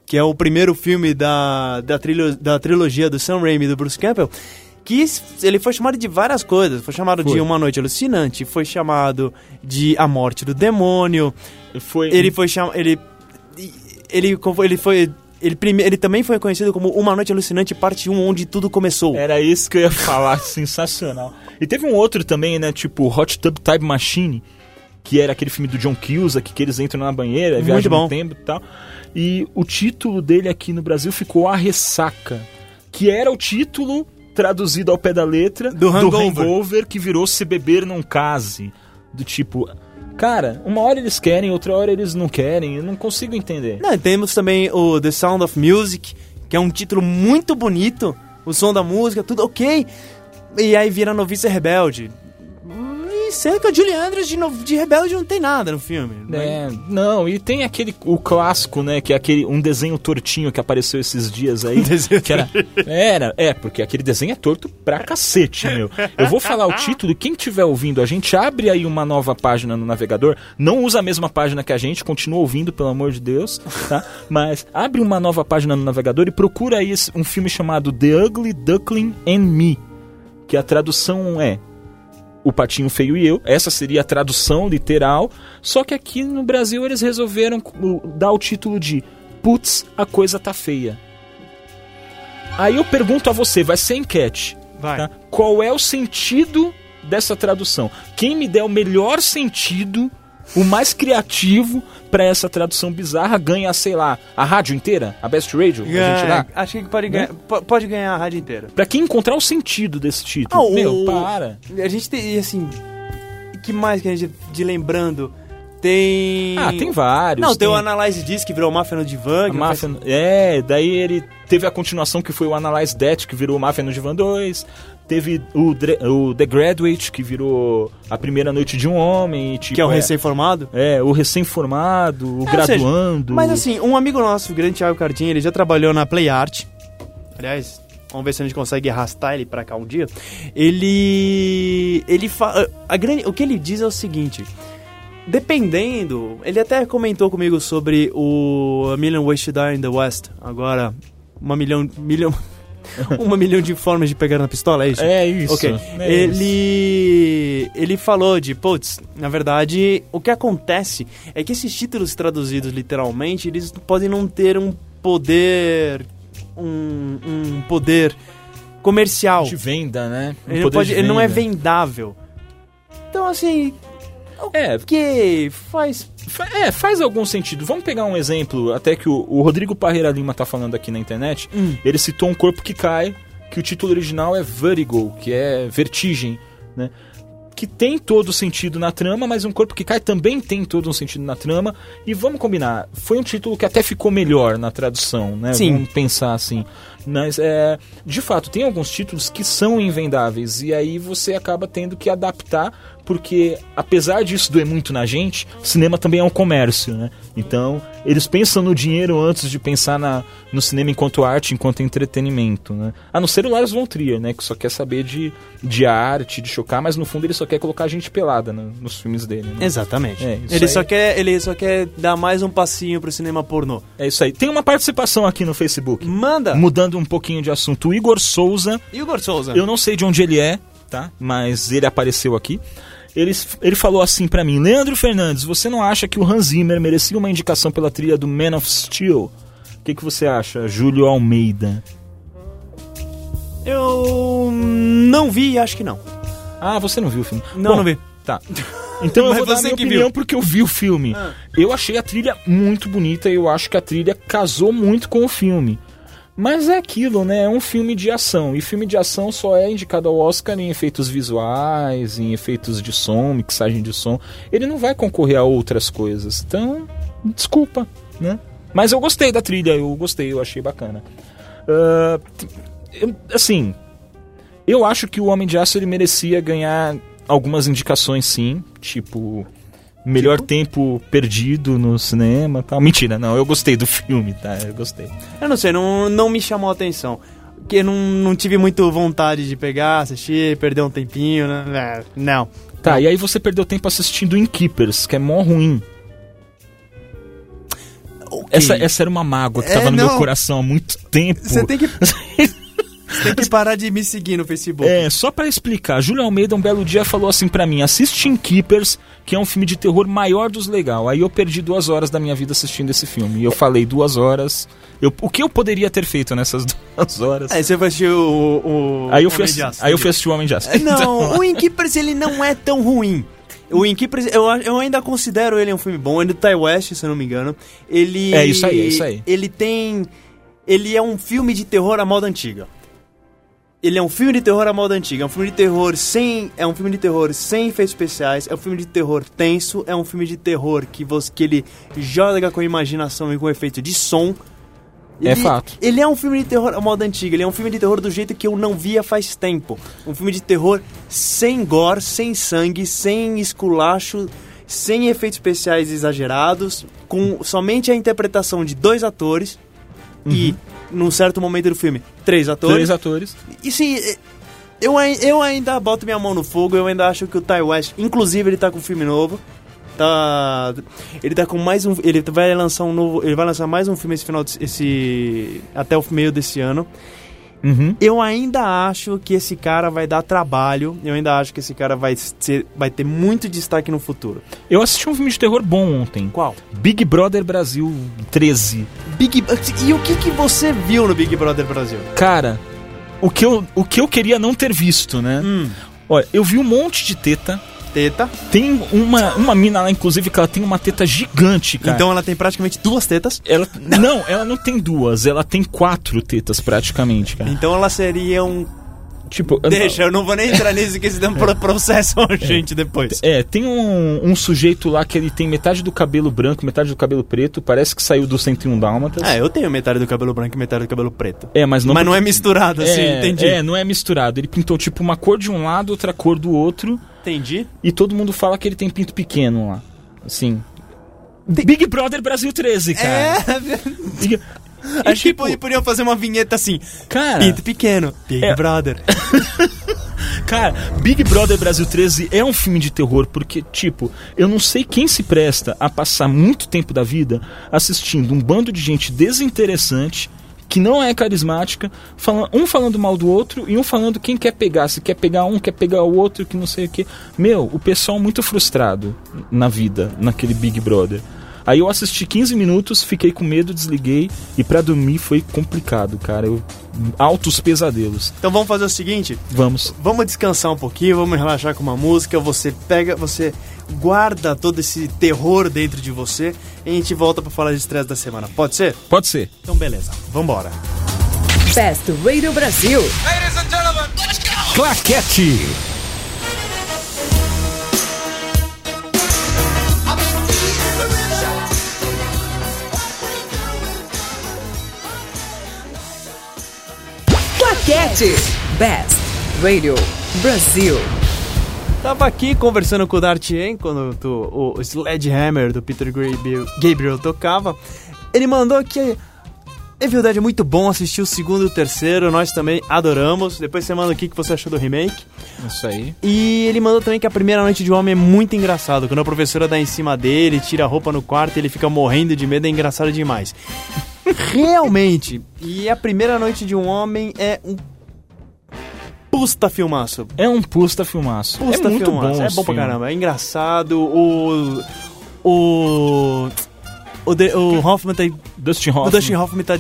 que é o primeiro filme da, da, trilho, da trilogia do Sam Raimi e do Bruce Campbell, que ele foi chamado de várias coisas. Foi chamado Foi. de Uma Noite Alucinante, foi chamado de A Morte do Demônio, Foi... ele foi chamado... Ele, ele, ele foi... Ele, prime, ele também foi conhecido como Uma Noite Alucinante Parte 1, onde tudo começou. Era isso que eu ia falar, (laughs) sensacional. E teve um outro também, né? Tipo, Hot Tub Time Machine, que era aquele filme do John Cusack, que eles entram na banheira, viajam no tempo e tal. E o título dele aqui no Brasil ficou A Ressaca, que era o título traduzido ao pé da letra Do Hangover. Hangover, que virou Se Beber Não Case. Do tipo, cara, uma hora eles querem, outra hora eles não querem, eu não consigo entender. Não, temos também o The Sound of Music, que é um título muito bonito, o som da música, tudo ok. E aí vira Novice Rebelde. E o Julie Andrews de, no- de Rebelde não tem nada no filme. É, não, e tem aquele, o clássico, né, que é aquele, um desenho tortinho que apareceu esses dias aí, (laughs) desenho que era, era, é, porque aquele desenho é torto pra cacete, meu. Eu vou falar o título, quem estiver ouvindo, a gente abre aí uma nova página no navegador, não usa a mesma página que a gente, continua ouvindo, pelo amor de Deus, tá? Mas abre uma nova página no navegador e procura aí um filme chamado The Ugly Duckling and Me, que a tradução é o Patinho Feio e Eu. Essa seria a tradução literal. Só que aqui no Brasil eles resolveram dar o título de Putz, a coisa tá feia. Aí eu pergunto a você, vai ser enquete. Vai. tá? Qual é o sentido dessa tradução? Quem me der o melhor sentido, o mais criativo pra essa tradução bizarra ganha, sei lá, a rádio inteira, a Best Radio, a gente. É, acho que pode ganhar, po- pode ganhar a rádio inteira. Pra quem encontrar o sentido desse título. Ah, o- Meu, para. A gente tem, assim... que mais que a gente... De lembrando... Tem... Ah, tem vários. Não, tem, o Analyze Diz, que virou Máfia no que Máfia, é, daí ele teve a continuação que foi o Analyze That, que virou Máfia no Divan 2. Teve o, o The Graduate, que virou a primeira noite de um homem. e, Tipo, Que é o recém-formado. É, o recém-formado, o É, graduando. seja, mas assim, um amigo nosso, o grande Thiago Cardinho, ele já trabalhou na Play Art. Aliás, vamos ver se a gente consegue arrastar ele pra cá um dia. Ele. Ele fa... a grande... O que ele diz é o seguinte. Dependendo, ele até comentou comigo sobre o A Million Ways to Die in the West. Agora, uma milhão, milhão, (laughs) uma milhão de formas de pegar na pistola, é isso? É isso. Ok. é isso. ele ele falou de, putz, na verdade, o que acontece é que esses títulos traduzidos literalmente, eles podem não ter um poder um, um poder comercial. De venda, né? Um Ele pode, de ele não é vendável. Então, assim, É, que faz Fa- É, faz algum sentido. Vamos pegar um exemplo, até que o, o Rodrigo Parreira Lima tá falando aqui na internet. Hum. Ele citou um corpo que cai, que o título original é Vertigo, que é vertigem, né? Que tem todo o sentido na trama, mas um corpo que cai também tem todo um sentido na trama. E vamos combinar, foi um título que até ficou melhor na tradução, né? Sim. Vamos pensar assim. Mas, é, de fato, tem alguns títulos que são invendáveis. E aí você acaba tendo que adaptar, porque apesar disso doer muito na gente, cinema também é um comércio, né? Então, eles pensam no dinheiro antes de pensar na, no cinema enquanto arte, enquanto entretenimento, né? A não ser o Lars von Trier, né? Que só quer saber de, de arte, de chocar, mas no fundo ele só quer colocar a gente pelada né, nos filmes dele, né? Exatamente. É, ele, aí. só quer, ele só quer dar mais um passinho pro cinema pornô. É isso aí. Tem uma participação aqui no Facebook. Manda! Mudando um pouquinho de assunto, o Igor Souza Igor Souza. Eu não sei de onde ele é, tá? Mas ele apareceu aqui. Ele, ele falou assim pra mim: Leandro Fernandes, você não acha que o Hans Zimmer merecia uma indicação pela trilha do Man of Steel? O que, que você acha, Júlio Almeida? Eu não vi e acho que não. Ah, você não viu o filme? Não, Bom, não vi. Tá. (laughs) Então eu vou dar minha opinião viu. porque eu vi o filme. Ah. Eu achei a trilha muito bonita e eu acho que a trilha casou muito com o filme. Mas é aquilo, né? É um filme de ação. E filme de ação só é indicado ao Oscar em efeitos visuais, em efeitos de som, mixagem de som. Ele não vai concorrer a outras coisas. Então, desculpa, né? Mas eu gostei da trilha, eu gostei, eu achei bacana. T- eu- assim, eu acho que o Homem de Aço ele merecia ganhar algumas indicações, sim. Tipo, melhor tempo perdido no cinema tal. Mentira, não, eu gostei do (laughs) filme, tá? Eu gostei. Eu não sei, não, não me chamou a atenção. Porque não, não tive muito vontade de pegar, assistir, perder um tempinho, né? É, Não. Tá, e aí você perdeu tempo assistindo Innkeepers, que é mó ruim. Essa, essa era uma mágoa que É, tava no meu não. coração há muito tempo. Você tem que. (laughs) Você tem que parar de me seguir no Facebook. É, só pra explicar, Júlio Almeida um belo dia falou assim pra mim: assiste Innkeepers, que é um filme de terror maior dos legal. Aí eu perdi duas horas da minha vida assistindo esse filme. E eu falei duas horas. Eu, o que eu poderia ter feito nessas (laughs) duas horas? Aí você vai assistir o. o aí, eu fui, Homem aí eu fui assistir o Homem de Aço. É, Não, Então, o Innkeepers ele não é tão ruim. O Innkeepers, eu, eu ainda considero ele um filme bom. Ele é do Ty West, se eu não me engano. Ele. É isso aí, é isso aí. Ele tem. Ele é um filme de terror à moda antiga. Ele é um filme de terror à moda antiga. É um filme de terror sem. É um filme de terror sem efeitos especiais. É um filme de terror tenso. É um filme de terror que, você, que ele joga com a imaginação e com efeito de som. É fato. Ele é um filme de terror à moda antiga. Ele é um filme de terror do jeito que eu não via faz tempo. Um filme de terror sem gore, sem sangue, sem esculacho, sem efeitos especiais exagerados, com somente a interpretação de dois atores e, num certo momento do filme, três atores. Três atores. E sim, eu, ai- eu ainda boto minha mão no fogo, eu ainda acho que o Ty West, inclusive ele tá com um filme novo. Tá, ele tá com mais um, ele vai lançar um novo, ele vai lançar mais um filme esse final de- esse até o meio desse ano. Uhum. Eu ainda acho que esse cara vai dar trabalho, eu ainda acho que esse cara vai ser, vai ter muito destaque no futuro. Eu assisti um filme de terror bom ontem. Qual? Big Brother Brasil 13. Big E o que que você viu no Big Brother Brasil? Cara, o que eu, o que eu queria não ter visto, né? Hum, Olha, eu vi um monte de teta. Teta. Tem uma, uma mina lá, inclusive, que ela tem uma teta gigante, cara. Então ela tem praticamente duas tetas. Ela, não, ela não tem duas, ela tem quatro tetas praticamente, cara. Então ela seria um Tipo, Deixa, eu não vou nem entrar nisso que eles dão pro- (laughs) processam a gente depois. É, tem um, um sujeito lá que ele tem metade do cabelo branco, metade do cabelo preto, parece que saiu do 101 Dálmatas. Ah, eu tenho metade do cabelo branco e metade do cabelo preto. É, mas não, Mas não é misturado assim, é, entendi. É, não é misturado. Ele pintou tipo uma cor de um lado, outra cor do outro, Entendi. e todo mundo fala que ele tem pinto pequeno lá. Assim. Big Brother Brasil 13, cara. É, E, acho que tipo, po- podiam fazer uma vinheta assim. cara, Pinto pequeno, Big É. Brother. (laughs) Cara, Big Brother Brasil 13 é um filme de terror porque, tipo, eu não sei quem se presta a passar muito tempo da vida assistindo um bando de gente desinteressante que não é carismática, falando, um falando mal do outro e um falando quem quer pegar, se quer pegar um, quer pegar o outro, que não sei o que. Meu, o pessoal muito frustrado na vida, naquele Big Brother. Aí eu assisti 15 minutos, fiquei com medo, desliguei e pra dormir foi complicado, cara. Eu, altos pesadelos. Então vamos fazer o seguinte, Vamos. vamos descansar um pouquinho, vamos relaxar com uma música, você pega, você guarda todo esse terror dentro de você e a gente volta pra falar de estresse da semana. Pode ser? Pode ser. Então beleza, vambora. Best Radio Brasil. Claquete. Claquete. Best Radio Brasil. Tava aqui conversando com o Dartien quando tu- o Sledgehammer do Peter Gabriel, Gabriel tocava. Ele mandou que é verdade, é muito bom assistir o segundo e o terceiro, nós também adoramos. Depois você manda aqui o que você achou do remake. Isso aí. E ele mandou também que a primeira noite de homem é muito engraçado. Quando a professora dá em cima dele, tira a roupa no quarto e ele fica morrendo de medo, é engraçado demais. Realmente. E a primeira noite de um homem é um pusta filmaço. É um pusta filmaço. Pusta é muito filmaço. bom. É bom pra caramba. É engraçado. O. O. O, de, o Hoffman tá. Dustin O Hoffman. Dustin Hoffman tá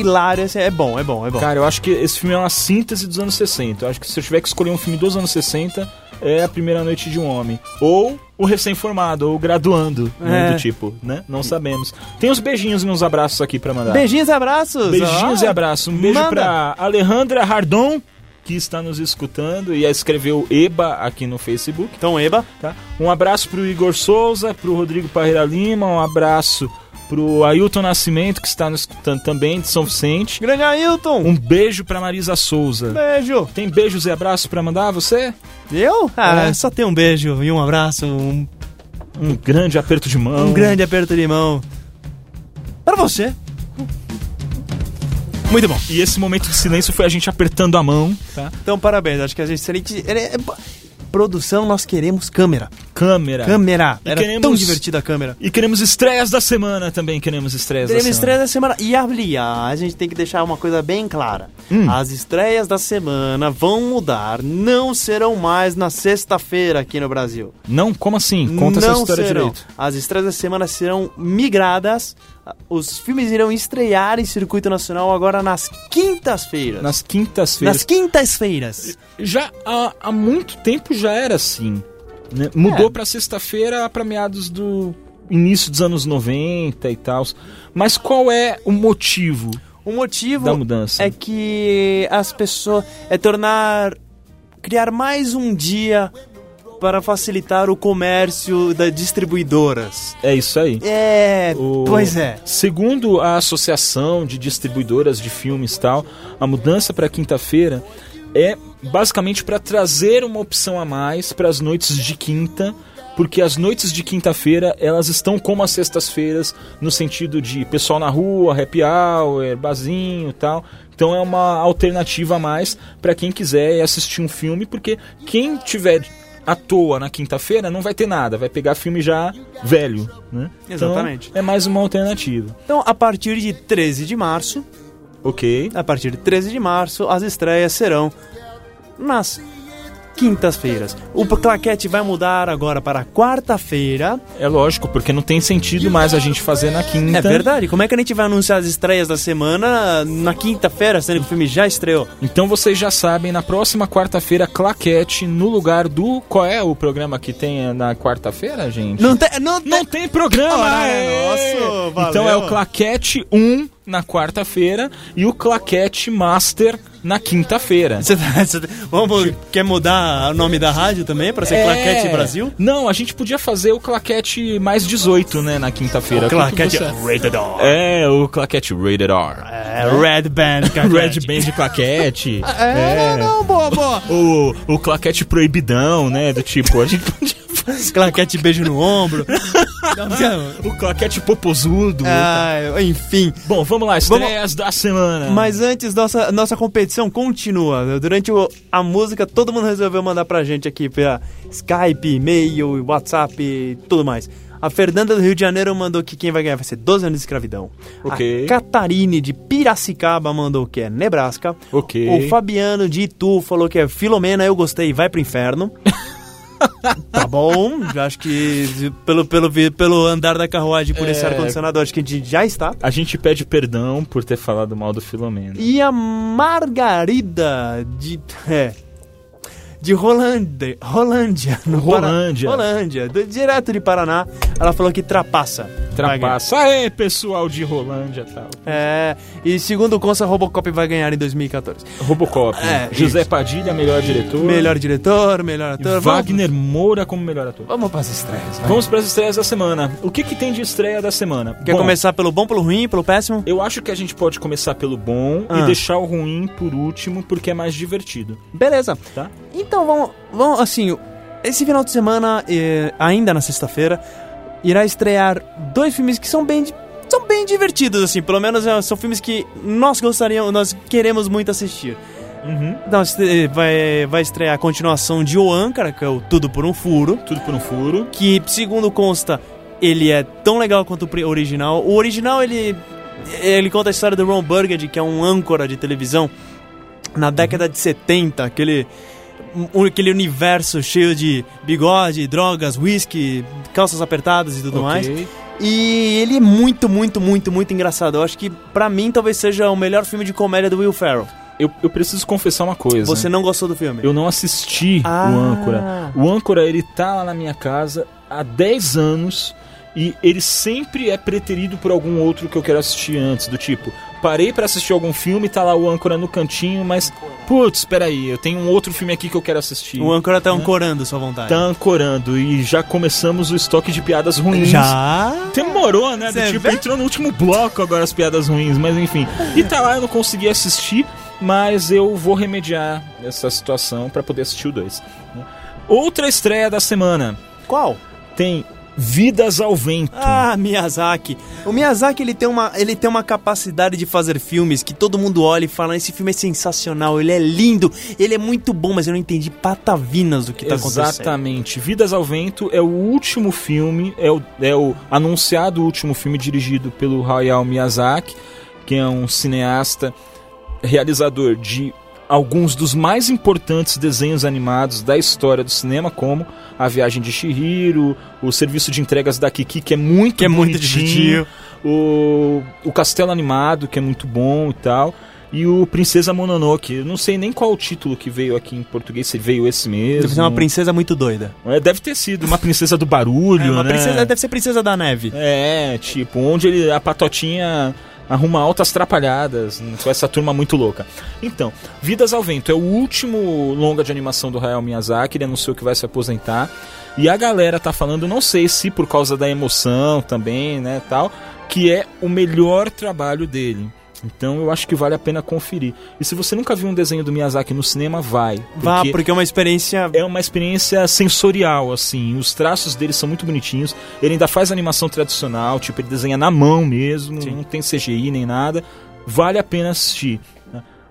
hilário. assim, É bom, é bom, é bom. Cara, eu acho que esse filme é uma síntese dos anos 60. Eu acho que se eu tiver que escolher um filme dos anos 60, é A Primeira Noite de um Homem. Ou o recém-formado, ou o graduando, né, É. do tipo, né? Não sabemos. Tem uns beijinhos e uns abraços aqui pra mandar. Beijinhos e abraços. Beijinhos e abraços. Um beijo Manda. pra Alejandra Hardon, que está nos escutando e escreveu EBA aqui no Facebook. Então, Eba. Tá? Um abraço pro Igor Souza, pro Rodrigo Parreira Lima, um abraço pro Ailton Nascimento, que está nos escutando também, de São Vicente. Grande Ailton. Um beijo pra Marisa Souza. beijo. Tem beijos e abraços pra mandar você? Eu? Ah, É. só tem um beijo e um abraço, um, Um grande aperto de mão. um grande aperto de mão. Para você. Muito bom. E esse momento de silêncio foi a gente apertando a mão, tá? Então, parabéns. Acho que a gente... se a gente- é- é- produção, nós queremos câmera. Câmera. Câmera. E Era queremos- tão divertida a câmera. E queremos estreias da semana também, queremos estreias Teremos da estreia semana. da semana. E aliás, a gente tem que deixar uma coisa bem clara. Hum. As estreias da semana vão mudar. Não serão mais na sexta-feira aqui no Brasil. Não, como assim? Conta não essa história serão. direito. As estreias da semana serão migradas. Os filmes irão estrear em circuito nacional agora nas quintas-feiras. Nas quintas-feiras. Nas quintas-feiras. Já há, há muito tempo já era assim. Né? Mudou É. pra sexta-feira, pra meados do início dos anos 90 e tal. Mas qual é o motivo O motivo da mudança? é que as pessoas é tornar criar mais um dia para facilitar o comércio das distribuidoras. É isso aí. É, O- pois é. Segundo a Associação de Distribuidoras de Filmes e tal, a mudança para quinta-feira é basicamente para trazer uma opção a mais para as noites de quinta, porque as noites de quinta-feira elas estão como as sextas-feiras no sentido de pessoal na rua, happy hour, barzinho e tal. Então é uma alternativa a mais para quem quiser assistir um filme, porque quem tiver à toa na quinta-feira não vai ter nada, vai pegar filme já velho, né? Então, Exatamente. é mais uma alternativa. Então, a partir de 13 de março, Ok. a partir de 13 de março, as estreias serão nas quintas-feiras. O claquete vai mudar agora para quarta-feira. É lógico, porque não tem sentido mais a gente fazer na quinta. É verdade. Como é que a gente vai anunciar as estreias da semana na quinta-feira, sendo que o filme já estreou? Então vocês já sabem, na próxima quarta-feira, Claquete, no lugar do. Qual é o programa que tem na quarta-feira, gente? Não tem, não tem. Não tem programa! Ora, é. nosso, valeu. Então é o Claquete 1 na quarta-feira e o Claquete Master na quinta-feira. Você tá- tá- vamos, quer mudar o nome da rádio também pra ser É. Claquete Brasil? Não, a gente podia fazer o claquete mais 18, né, na quinta-feira. Claquete Rated R. É, o claquete Rated R. É, Red Band (laughs) Red Band claquete. (laughs) É, não, não, boa, boa. O, o claquete proibidão, né? Do tipo, a gente podia (laughs) Claquete beijo no ombro. (laughs) o claquete popozudo. ah, enfim. Bom, vamos lá, estreias da semana. Mas antes, nossa, nossa competição continua. Durante o- a música, todo mundo resolveu mandar pra gente aqui pela Skype, e-mail, WhatsApp e tudo mais. A Fernanda do Rio de Janeiro mandou que quem vai ganhar vai ser 12 anos de escravidão. A Catarine de Piracicaba mandou que é Nebraska. O Fabiano de Itu falou que é Filomena, eu gostei, vai pro inferno. (laughs) tá bom, acho que pelo, pelo, pelo andar da carruagem por esse É. ar-condicionado, acho que a gente já está. A gente pede perdão por ter falado mal do Filomeno. E a Margarida de. É. De Rolândia. Rolândia. no Rolândia. Rolândia. do- direto de Paraná. Ela falou que trapaça. Trapaça. Aê, pessoal de Rolândia e tal. É. E segundo o Consa, Robocop vai ganhar em 2014. Robocop. É, José isso. Padilha, melhor diretor. Melhor diretor, melhor ator. Wagner Moura como melhor ator. Vamos, vamos para as estreias. vai. Vamos para as estreias da semana. O que, que tem de estreia da semana? Quer Bom, começar pelo bom, pelo ruim, pelo péssimo? Eu acho que a gente pode começar pelo bom Ah. e deixar o ruim por último, porque é mais divertido, Beleza. tá? Então vamos, vamos assim, esse final de semana, eh, ainda na sexta-feira, irá estrear dois filmes que são bem, são bem divertidos, assim, pelo menos eh, são filmes que nós gostaríamos, nós queremos muito assistir. Uhum. Então, este- vai, vai estrear a continuação de O Âncara, que é o Tudo por um Furo, Tudo por um furo. que, segundo consta, ele é tão legal quanto o original. O original, ele, ele conta a história do Ron Burgundy, que é um âncora de televisão na década de 70, aquele, um- aquele universo cheio de bigode, drogas, whisky, calças apertadas e tudo mais. Ok. E ele é muito, muito, muito, muito engraçado. Eu acho que, pra mim, talvez seja o melhor filme de comédia do Will Ferrell. Eu, eu preciso confessar uma coisa. Você não gostou do filme? Eu não assisti Ah. o âncora. O âncora, ele tá lá na minha casa há 10 anos e ele sempre é preterido por algum outro que eu quero assistir antes, do tipo, parei pra assistir algum filme, tá lá o âncora no cantinho, mas putz, espera aí, eu tenho um outro filme aqui que eu quero assistir. O âncora tá ancorando sua vontade. Tá ancorando e já começamos o estoque de piadas ruins. Já? Demorou, né? Do tipo, vê? entrou no último bloco agora as piadas ruins, mas enfim. E tá lá, eu não consegui assistir, mas eu vou remediar essa situação pra poder assistir o 2. Outra estreia da semana Qual? tem Vidas ao Vento. Ah, Miyazaki. O Miyazaki ele tem, uma, ele tem uma capacidade de fazer filmes que todo mundo olha e fala: esse filme é sensacional, ele é lindo, ele é muito bom, mas eu não entendi patavinas do que tá acontecendo. Exatamente. Vidas ao Vento é o último filme, é o, é o anunciado último filme dirigido pelo Hayao Miyazaki, que é um cineasta realizador de alguns dos mais importantes desenhos animados da história do cinema, como A Viagem de Chihiro, o Serviço de Entregas da Kiki, que é muito Que é muito divertido. o, o Castelo Animado, que é muito bom e tal, e o Princesa Mononoke. Eu não sei nem qual o título que veio aqui em português, se veio esse mesmo. Deve ser uma princesa muito doida. É, deve ter sido uma princesa do barulho, É, uma né? princesa, deve ser princesa da neve. É, tipo, onde ele, a patotinha arruma altas trapalhadas com essa turma muito louca. Então, Vidas ao Vento é o último longa de animação do Hayao Miyazaki, ele anunciou que vai se aposentar. E a galera tá falando, não sei se por causa da emoção também, né, tal, que é o melhor trabalho dele. Então eu acho que vale a pena conferir. E se você nunca viu um desenho do Miyazaki no cinema, vai. Vá, porque é uma experiência. É uma experiência sensorial, assim. Os traços dele são muito bonitinhos. Ele ainda faz animação tradicional, tipo, ele desenha na mão mesmo, Sim. não tem CGI nem nada. Vale a pena assistir.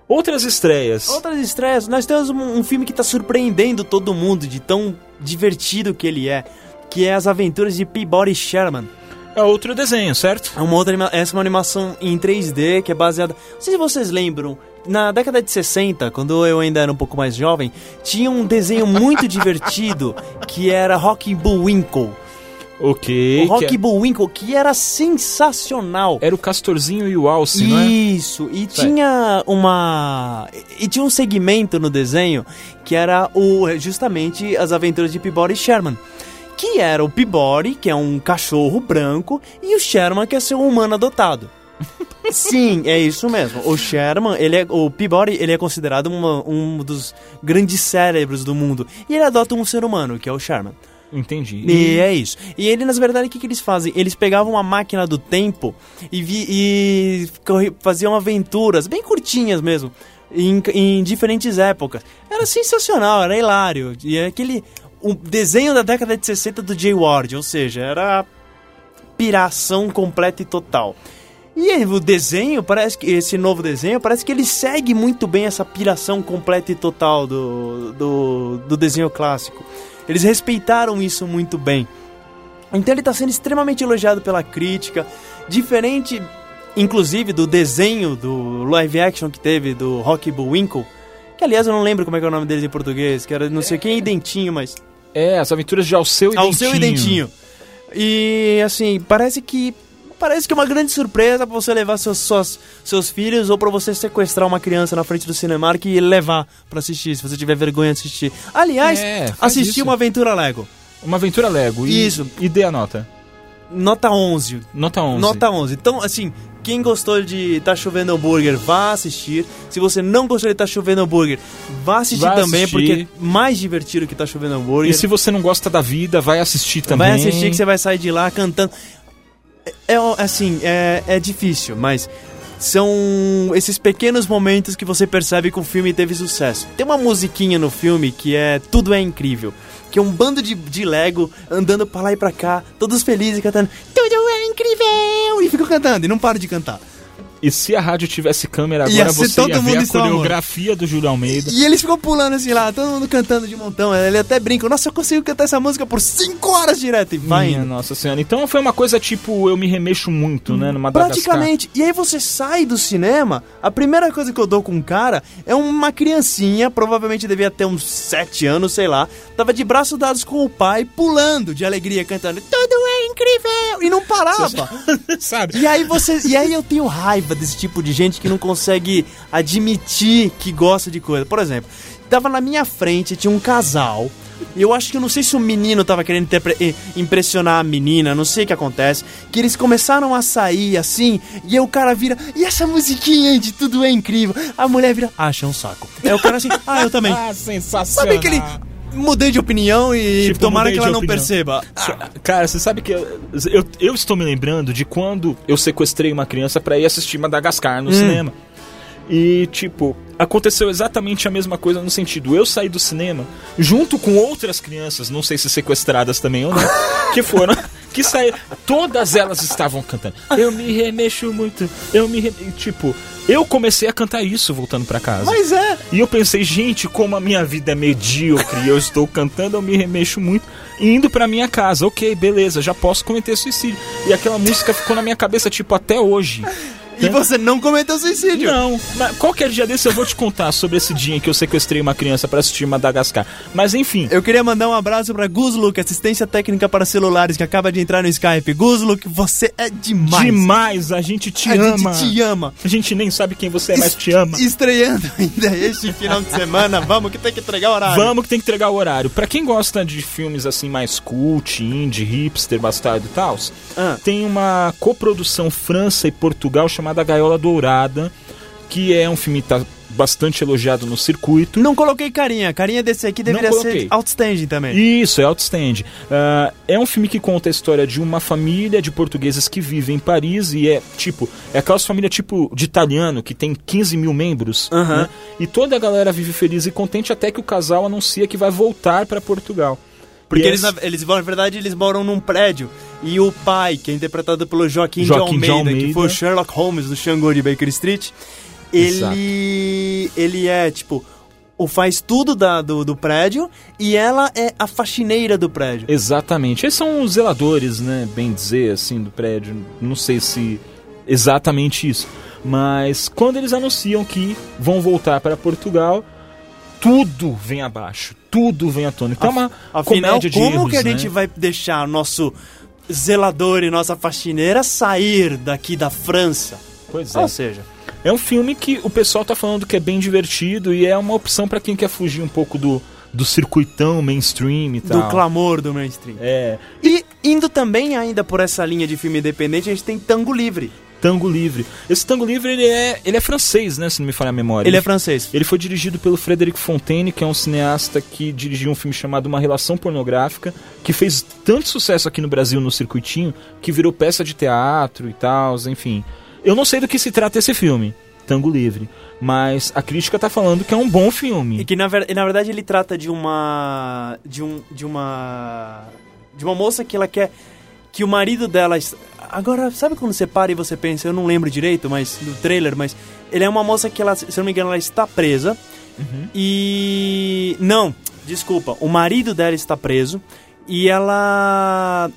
Outras estreias. Outras estreias, nós temos um, um filme que tá surpreendendo todo mundo de tão divertido que ele é, que é As Aventuras de Peabody Sherman. É outro desenho, certo? É uma outra essa é uma animação em 3D que é baseada. Não sei se vocês lembram, na década de 60, quando eu ainda era um pouco mais jovem, tinha um desenho muito (laughs) divertido que era Rocky Bullwinkle. Ok. O Rocky que Bullwinkle, que era sensacional. é- Era o Castorzinho e o Alce, não é? Isso, e tinha uma. E tinha um segmento no desenho que era o justamente as aventuras de Peabody Sherman. Que era o Peabody, que é um cachorro branco, e o Sherman, que é seu humano adotado. (laughs) Sim, é isso mesmo. O Sherman, ele é, o Peabody, ele é considerado uma- um dos grandes cérebros do mundo. E ele adota um ser humano, que é o Sherman. Entendi. E é isso. E ele, na verdade, o que, que eles fazem? Eles pegavam uma máquina do tempo e, vi- e faziam aventuras bem curtinhas mesmo, em, em diferentes épocas. Era sensacional, era hilário. E é aquele um desenho da década de 60 do Jay Ward, ou seja, era piração completa e total. E o desenho, parece que esse novo desenho, parece que ele segue muito bem essa piração completa e total do, do, do desenho clássico. Eles respeitaram isso muito bem. Então ele está sendo extremamente elogiado pela crítica, diferente, inclusive, do desenho do live action que teve do Rocky Bullwinkle, que aliás eu não lembro como é é o nome deles em português, que era não sei quem Dentinho, mas É, as aventuras de Alceu e ao Dentinho. seu e Dentinho. E assim, parece que parece que é uma grande surpresa pra você levar seus, suas- seus filhos ou pra você sequestrar uma criança na frente do Cinemark e levar pra assistir, se você tiver vergonha de assistir. Aliás, É, assistir uma aventura Lego. Uma aventura Lego. E, Isso. E dê a nota. Nota 11. Nota 11. Nota 11. Então, assim, quem gostou de Tá Chovendo Hambúrguer, vá assistir. Se você não gostou de Tá Chovendo Hambúrguer, vá assistir também, assistir. porque é mais divertido que Tá Chovendo Hambúrguer. E se você não gosta da vida, vai assistir também. Vai assistir que você vai sair de lá cantando. É, é, assim, é, é difícil, mas são esses pequenos momentos que você percebe que o filme teve sucesso. Tem uma musiquinha no filme que é Tudo é Incrível. Que é um bando de, de Lego andando pra lá e pra cá, todos felizes cantando Tudo é incrível! E ficam cantando e não param de cantar. E se a rádio tivesse câmera agora, você todo ia ver mundo a em seu amor. coreografia do Júlio Almeida. E eles ficam pulando assim lá, todo mundo cantando de montão. Ele até brinca, nossa, eu consigo cantar essa música por 5 horas direto. E vai Minha indo. nossa senhora. Então foi uma coisa tipo, eu me remexo muito, né? Numa. Praticamente. E aí você sai do cinema, a primeira coisa que eu dou com um cara é uma criancinha, provavelmente devia ter uns 7 anos, sei lá, tava de braços dados com o pai, pulando de alegria, cantando Tudo é incrível! E não parava. (laughs) Sabe? E aí você. E aí eu tenho raiva desse tipo de gente que não consegue admitir que gosta de coisa. Por exemplo, tava na minha frente, tinha um casal. Eu acho que eu não sei se o menino tava querendo eh, impressionar a menina, não sei o que acontece. Que eles começaram a sair assim, e aí o cara vira, e essa musiquinha de tudo é incrível. A mulher vira, acha um saco. Aí o cara assim, ah, eu também. (laughs) Ah, sensacional. Sabe aquele. Mudei de opinião e Tipo, tomara que ela não opinião. perceba. Cara, você sabe que eu, eu, eu estou me lembrando de quando eu sequestrei uma criança pra ir assistir Madagascar Hum. no cinema. E, tipo, aconteceu exatamente a mesma coisa no sentido, eu saí do cinema junto com outras crianças, não sei se sequestradas também ou não, que foram, (laughs) que saíram, todas elas estavam cantando. Eu me remexo muito, eu me reme... tipo, eu comecei a cantar isso voltando pra casa. Mas é. E eu pensei, gente, como a minha vida é medíocre, eu estou cantando, eu me remexo muito, indo pra minha casa. Ok, beleza, já posso cometer suicídio. E aquela música ficou na minha cabeça, tipo, até hoje. E você não cometeu suicídio. Não, mas qualquer dia desse eu vou te contar sobre esse dia em que eu sequestrei uma criança pra assistir Madagascar. Mas enfim, Eu queria mandar um abraço pra Guzluk, assistência técnica para celulares, que acaba de entrar no Skype. Guzluk, você é demais. demais, a gente te A ama. gente te ama. A gente nem sabe quem você é, mas te ama. Estreando ainda este final de semana, (laughs) vamos que tem que entregar o horário. Vamos que tem que entregar o horário. Pra quem gosta de filmes assim mais cult, indie, hipster, bastardo e tal, Ah. tem uma coprodução França e Portugal chamada Gaiola Dourada, que é um filme que tá bastante elogiado no circuito. Não coloquei carinha. Carinha desse aqui deveria ser outstanding também. Isso, é Outstand. Ah, é um filme que conta a história de uma família de portugueses que vivem em Paris e é tipo, é aquelas famílias tipo de italiano que tem 15 mil membros. Aham. né? E toda a galera vive feliz e contente até que o casal anuncia que vai voltar para Portugal. Porque E eles, eles, na verdade, eles moram num prédio. E o pai, que é interpretado pelo Joaquim, Joaquim de, de Almeida, Almeida. que foi o Sherlock Holmes do Xangô de Baker Street, ele, ele é, tipo, o faz tudo da, do, do prédio e ela é a faxineira do prédio. Exatamente. Eles são os zeladores, né? Bem dizer, assim, do prédio. Não sei se exatamente isso. Mas quando eles anunciam que vão voltar para Portugal, tudo vem abaixo. Tudo vem à tona. Então é uma Afinal, comédia de como erros, que a né? gente vai deixar nosso zelador e nossa faxineira sair daqui da França? Pois é. Ou seja, É um filme que o pessoal tá falando que é bem divertido e é uma opção para quem quer fugir um pouco do, do circuitão mainstream e tal. do clamor do mainstream. É. E indo também ainda por essa linha de filme independente, a gente tem Tango Livre. Tango Livre. Esse Tango Livre, ele é, ele é francês, né? Se não me falha a memória. Ele é francês. Ele foi dirigido pelo Frederic Fontaine, que é um cineasta que dirigiu um filme chamado Uma Relação Pornográfica, que fez tanto sucesso aqui no Brasil no circuitinho, que virou peça de teatro e tal, enfim. Eu não sei do que se trata esse filme, Tango Livre, mas a crítica tá falando que é um bom filme. E que na, ver- na verdade ele trata de uma. de um. de uma. de uma moça que ela quer. que o marido dela. Agora, sabe quando você para e você pensa, eu não lembro direito, mas do trailer, mas. Ele é uma moça que ela, se eu não me engano, ela está presa. E. Não, desculpa. O marido dela está preso. E ela.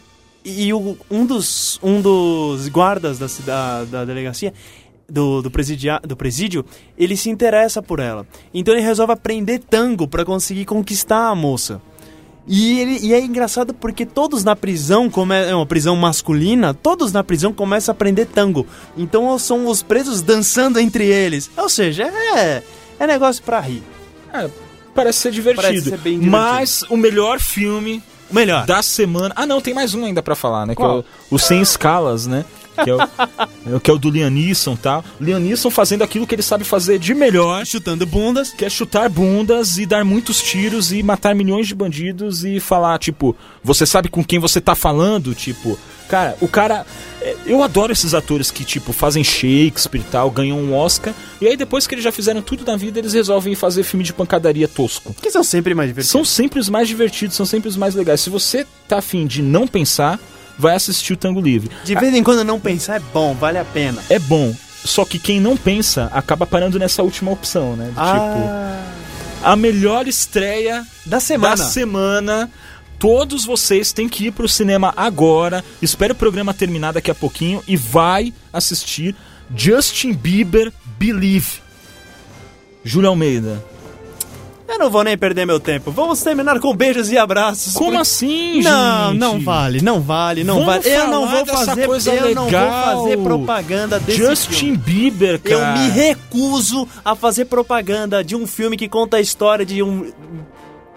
E o- um, dos, um dos guardas da, cida- da delegacia, do, do, presidia, do presídio, ele se interessa por ela. Então ele resolve aprender tango para conseguir conquistar a moça. E, ele, e é engraçado porque todos na prisão, como é uma prisão masculina, todos na prisão começam a aprender tango. Então são os presos dançando entre eles. Ou seja, é, é negócio pra rir. É, parece ser divertido. Parece ser bem divertido. Mas o melhor filme O melhor. da semana. Ah, não, tem mais um ainda pra falar, né? Qual? Que é o, o Sem Escalas, né? Que é o, que é o do Liam Neeson e tal. Liam Neeson fazendo aquilo que ele sabe fazer de melhor, Chutando bundas. que é chutar bundas e dar muitos tiros e matar milhões de bandidos e falar, tipo, você sabe com quem você tá falando? Tipo, cara, o cara. é, Eu adoro esses atores que, tipo, fazem Shakespeare e tal, ganham um Oscar, e aí depois que eles já fizeram tudo na vida, eles resolvem fazer filme de pancadaria tosco. Que são sempre mais divertidos. São sempre os mais divertidos, são sempre os mais legais. Se você tá afim de não pensar, vai assistir o Tango Livre. De vez em quando não pensar é bom, vale a pena. É bom, só que quem não pensa acaba parando nessa última opção, né? Do Tipo, Ah, a melhor estreia da semana. da semana. Todos vocês têm que ir pro cinema agora. Espere o programa terminar daqui a pouquinho e vai assistir Justin Bieber Believe. Júlio Almeida. Eu não vou nem perder meu tempo. Vamos terminar com beijos e abraços. Como Porque- assim, Não, gente? não vale, não vale, não Vamos vale. Eu não vou fazer, coisa eu não vou legal. fazer propaganda desse Justin filme. Bieber, Eu cara. me recuso a fazer propaganda de um filme que conta a história de um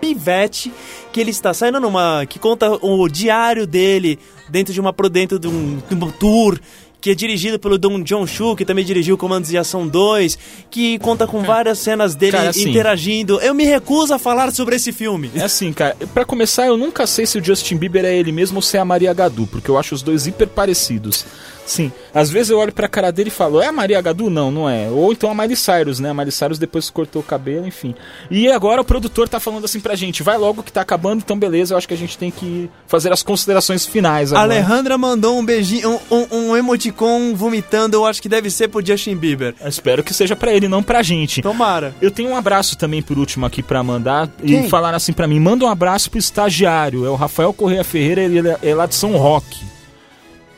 pivete que ele está saindo numa que conta o diário dele dentro de uma pro dentro de um, de um tour que é dirigido pelo Don John Chu, que também dirigiu Comandos de Ação 2, que conta com várias cenas dele Cara, assim- interagindo. Eu me recuso a falar sobre esse filme. É assim, cara, pra começar, eu nunca sei se o Justin Bieber é ele mesmo ou se é a Maria Gadu, porque eu acho os dois hiper parecidos. Sim, às vezes eu olho pra cara dele e falo, é a Maria Gadu? Não, não é. Ou então a Miley Cyrus, né? A Miley Cyrus depois cortou o cabelo, enfim. E agora o produtor tá falando assim pra gente, vai logo que tá acabando, então beleza, eu acho que a gente tem que fazer as considerações finais A agora. Alejandra mandou um beijinho, um, um, um emoticon vomitando, eu acho que deve ser pro Justin Bieber. Eu espero que seja pra ele, não pra gente. Tomara. Eu tenho um abraço também por último aqui pra mandar Quem? e falaram assim pra mim, manda um abraço pro estagiário, é o Rafael Correia Ferreira, ele é- é lá de São Roque.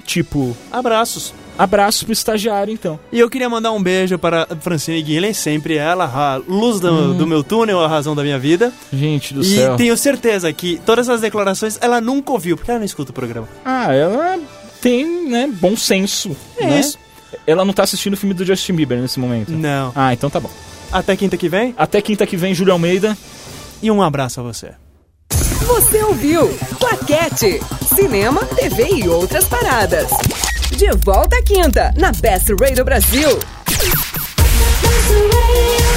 Tipo, Abraços. abraço pro estagiário então. E eu queria mandar um beijo para Francine Guilherme, sempre ela, a luz do, do meu túnel, a razão da minha vida. Gente do e céu. tenho certeza que todas essas declarações ela nunca ouviu, porque ela não escuta o programa. Ah, ela tem, né, bom senso. É né? isso. Ela não tá assistindo o filme do Justin Bieber nesse momento. Não. Ah, então tá bom. Até quinta que vem Até quinta que vem, Júlio Almeida. e um abraço a você. Você ouviu? Paquete, Cinema, TV e outras paradas. De volta à quinta, na Best Radio Brasil. Best Radio.